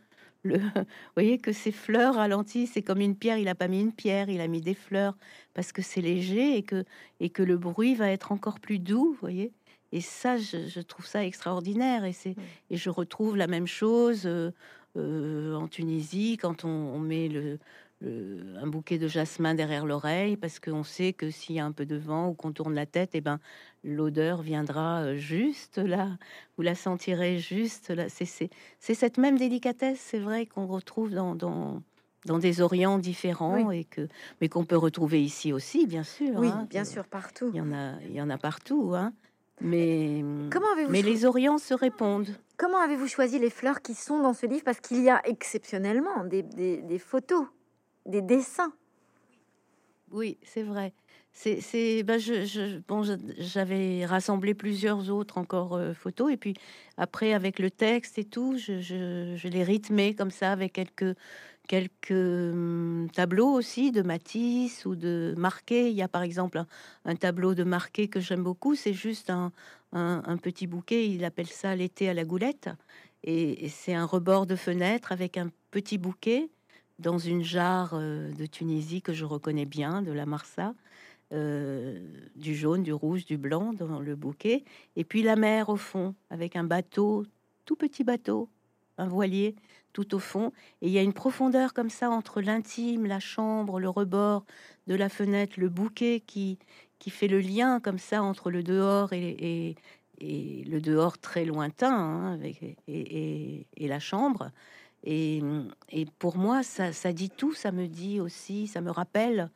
[SPEAKER 2] le, vous voyez que ces fleurs ralentissent, c'est comme une pierre. Il a pas mis une pierre, il a mis des fleurs parce que c'est léger et que et que le bruit va être encore plus doux, vous voyez. Et ça, je, trouve ça extraordinaire. Et c'est et je retrouve la même chose euh, euh, en Tunisie quand on met le, un bouquet de jasmin derrière l'oreille parce qu'on sait que s'il y a un peu de vent ou qu'on tourne la tête, et eh ben l'odeur viendra euh, juste là, vous la sentirez juste là. C'est cette même délicatesse, c'est vrai qu'on retrouve dans, dans, dans des Orients différents et que mais qu'on peut retrouver ici aussi, bien sûr.
[SPEAKER 1] Oui,
[SPEAKER 2] hein,
[SPEAKER 1] bien sûr, partout.
[SPEAKER 2] Il y en a, il y en a partout. Hein. Mais, Comment mais les Orients se répondent.
[SPEAKER 1] Comment avez-vous choisi les fleurs qui sont dans ce livre? Parce qu'il y a exceptionnellement des, des, des photos des dessins.
[SPEAKER 2] Oui, c'est vrai. C'est, ben je, bon, j'avais rassemblé plusieurs autres encore euh, photos et puis après avec le texte et tout, je, je, l'ai rythmé comme ça avec quelques quelques hum, tableaux aussi de Matisse ou de Marquet. Il y a par exemple un, tableau de Marquet que j'aime beaucoup. C'est juste un, un, petit bouquet. Il appelle ça l'été à la goulette et c'est un rebord de fenêtre avec un petit bouquet dans une jarre euh, de Tunisie que je reconnais bien, de la Marsa, euh, du jaune, du rouge, du blanc dans le bouquet, et puis la mer au fond, avec un bateau, tout petit bateau, un voilier tout au fond, et il y a une profondeur comme ça entre l'intime, la chambre, le rebord de la fenêtre, le bouquet qui, qui fait le lien comme ça entre le dehors et, et, le dehors très lointain hein, avec, et, et la chambre. Et, pour moi, ça, dit tout. Ça me dit aussi, ça me rappelle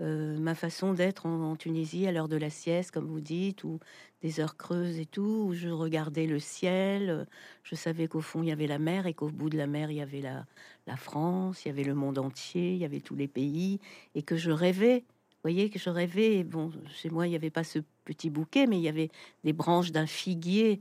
[SPEAKER 2] euh, ma façon d'être en, Tunisie à l'heure de la sieste, comme vous dites, ou des heures creuses et tout, où je regardais le ciel. Je savais qu'au fond, il y avait la mer et qu'au bout de la mer, il y avait la, la France, il y avait le monde entier, il y avait tous les pays, et que je rêvais. Voyez que je rêvais. Bon, chez moi, il n'y avait pas ce petit bouquet, mais il y avait des branches d'un figuier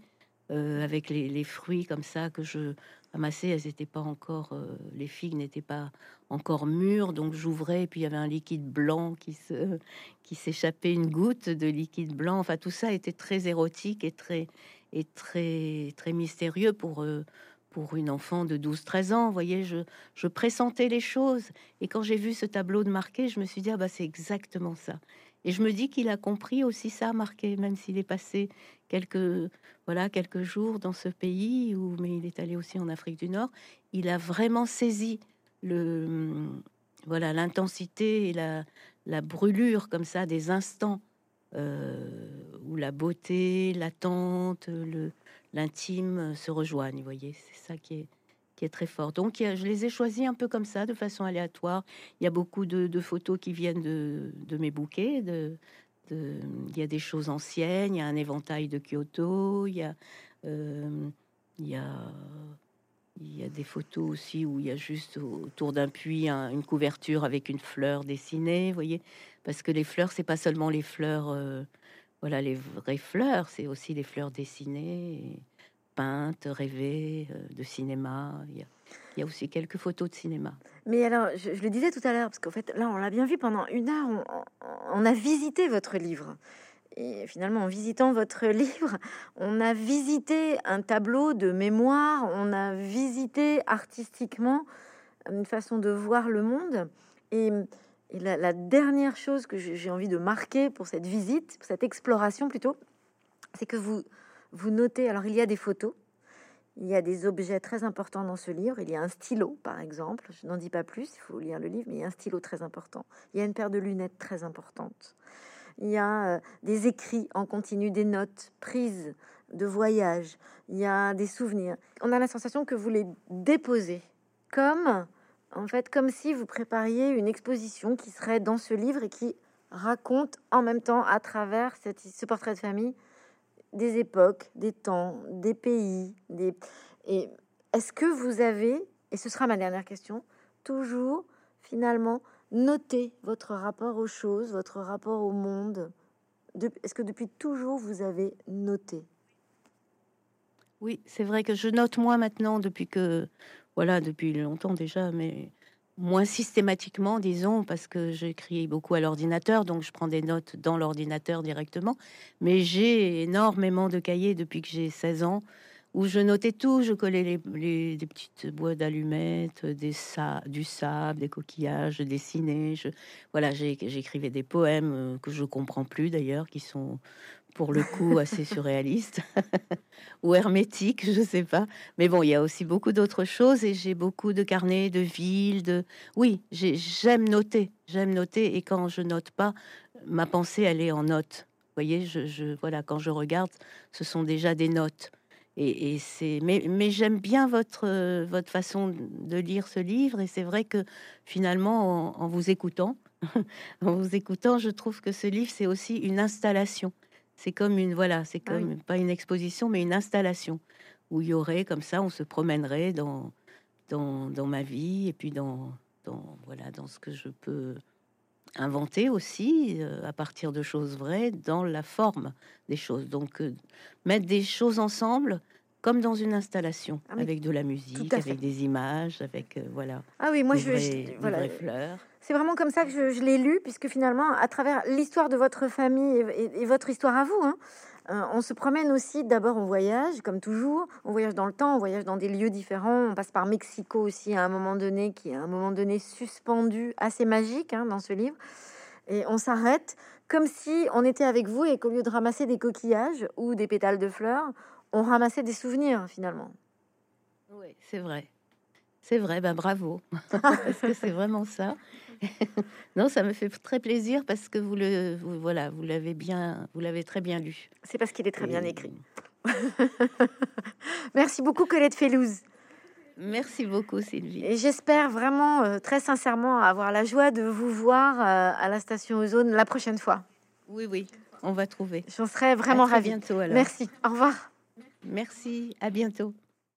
[SPEAKER 2] euh, avec les, fruits comme ça que je ramassais. Elles n'étaient pas encore, euh, les figues n'étaient pas encore mûres, donc j'ouvrais et puis il y avait un liquide blanc qui se, qui s'échappait, une goutte de liquide blanc. Enfin, tout ça était très érotique et très, et très, très mystérieux pour. Euh, pour une enfant de 12-13 ans, vous voyez, je, je pressentais les choses. Et quand j'ai vu ce tableau de marqué, je me suis dit, ah bah c'est exactement ça. Et je me dis qu'il a compris aussi ça, marqué, même s'il est passé quelques, voilà, quelques jours dans ce pays, mais il est allé aussi en Afrique du Nord. Il a vraiment saisi le voilà l'intensité et la, la brûlure comme ça des instants euh, où la beauté, l'attente, l'intime se rejoignent. Vous voyez, c'est ça qui est qui est très fort. Donc, je les ai choisis un peu comme ça, de façon aléatoire. Il y a beaucoup de, photos qui viennent de, mes bouquets. Il y a des choses anciennes. Il y a un éventail de Kyoto. Il y a, euh, il y a il y a des photos aussi où il y a juste autour d'un puits une couverture avec une fleur dessinée, vous voyez, parce que les fleurs, c'est pas seulement les fleurs, euh, voilà, les vraies fleurs, c'est aussi les fleurs dessinées, rêvées, euh, de cinéma. Il y, a, aussi quelques photos de cinéma.
[SPEAKER 1] Mais alors, je, le disais tout à l'heure, parce qu'en fait, là, on l'a bien vu pendant une heure, on, a visité votre livre. Et finalement, en visitant votre livre, on a visité un tableau de mémoire, on a visité artistiquement une façon de voir le monde. Et, la, dernière chose que j'ai envie de marquer pour cette visite, pour cette exploration plutôt, c'est que vous, vous notez, alors il y a des photos, il y a des objets très importants dans ce livre. Il y a un stylo, par exemple. Je n'en dis pas plus, il faut lire le livre, mais il y a un stylo très important. Il y a une paire de lunettes très importante il y a euh, des écrits en continu, des notes prises de voyage, il y a des souvenirs. On a la sensation que vous les déposez comme, en fait, comme si vous prépariez une exposition qui serait dans ce livre et qui raconte en même temps, à travers ce portrait de famille, des époques, des temps, des pays. Des... Et est-ce que vous avez, et ce sera ma dernière question, toujours finalement Notez votre rapport aux choses, votre rapport au monde? Est-ce que depuis toujours vous avez noté?
[SPEAKER 2] Oui, c'est vrai que je note moins maintenant depuis que, voilà, depuis longtemps déjà, mais moins systématiquement, disons, parce que j'écris beaucoup à l'ordinateur, donc je prends des notes dans l'ordinateur directement. Mais j'ai énormément de cahiers depuis que j'ai 16 ans où je notais tout, je collais les, des petites boîtes d'allumettes, des du sable, des coquillages, je dessinais, je, voilà, j'écrivais des poèmes euh, que je comprends plus d'ailleurs, qui sont pour le coup assez surréalistes ou hermétiques, je sais pas. Mais bon, il y a aussi beaucoup d'autres choses et j'ai beaucoup de carnets de villes, de oui, j'aime noter, j'aime noter et quand je note pas, ma pensée elle est en note. Vous voyez, je, je voilà, quand je regarde, ce sont déjà des notes. Et, c'est, mais, mais j'aime bien votre, euh, votre façon de lire ce livre. Et c'est vrai que finalement, en, vous écoutant, en vous écoutant, je trouve que ce livre, c'est aussi une installation. C'est comme une, voilà, c'est ah comme pas une exposition, mais une installation où il y aurait comme ça, on se promènerait dans, dans, dans ma vie et puis dans, dans, voilà, dans ce que je peux inventer aussi euh, à partir de choses vraies dans la forme des choses. Donc euh, mettre des choses ensemble comme dans une installation ah avec de la musique, avec des images, avec euh, voilà.
[SPEAKER 1] Ah oui, moi je, voilà. fleurs. C'est vraiment comme ça que je, l'ai lu puisque finalement à travers l'histoire de votre famille et, votre histoire à vous. Hein, euh, on se promène aussi, d'abord on voyage, comme toujours, on voyage dans le temps, on voyage dans des lieux différents, on passe par Mexico aussi à un moment donné, qui est à un moment donné suspendu, assez magique hein, dans ce livre, et on s'arrête comme si on était avec vous et qu'au lieu de ramasser des coquillages ou des pétales de fleurs, on ramassait des souvenirs finalement.
[SPEAKER 2] Oui, c'est vrai. C'est vrai, ben bravo. parce que c'est vraiment ça. non, ça me fait très plaisir parce que vous le, voilà, vous l'avez bien, vous l'avez très bien lu.
[SPEAKER 1] C'est parce qu'il est très bien écrit. Merci beaucoup, Colette Fellouz.
[SPEAKER 2] Merci beaucoup, Sylvie.
[SPEAKER 1] Et j'espère vraiment, euh, très sincèrement, avoir la joie de vous voir euh, à la station Ozone la prochaine fois.
[SPEAKER 2] Oui, oui, on va trouver.
[SPEAKER 1] J'en serai vraiment ravie.
[SPEAKER 2] bientôt.
[SPEAKER 1] Merci. Au revoir.
[SPEAKER 2] Merci. À bientôt.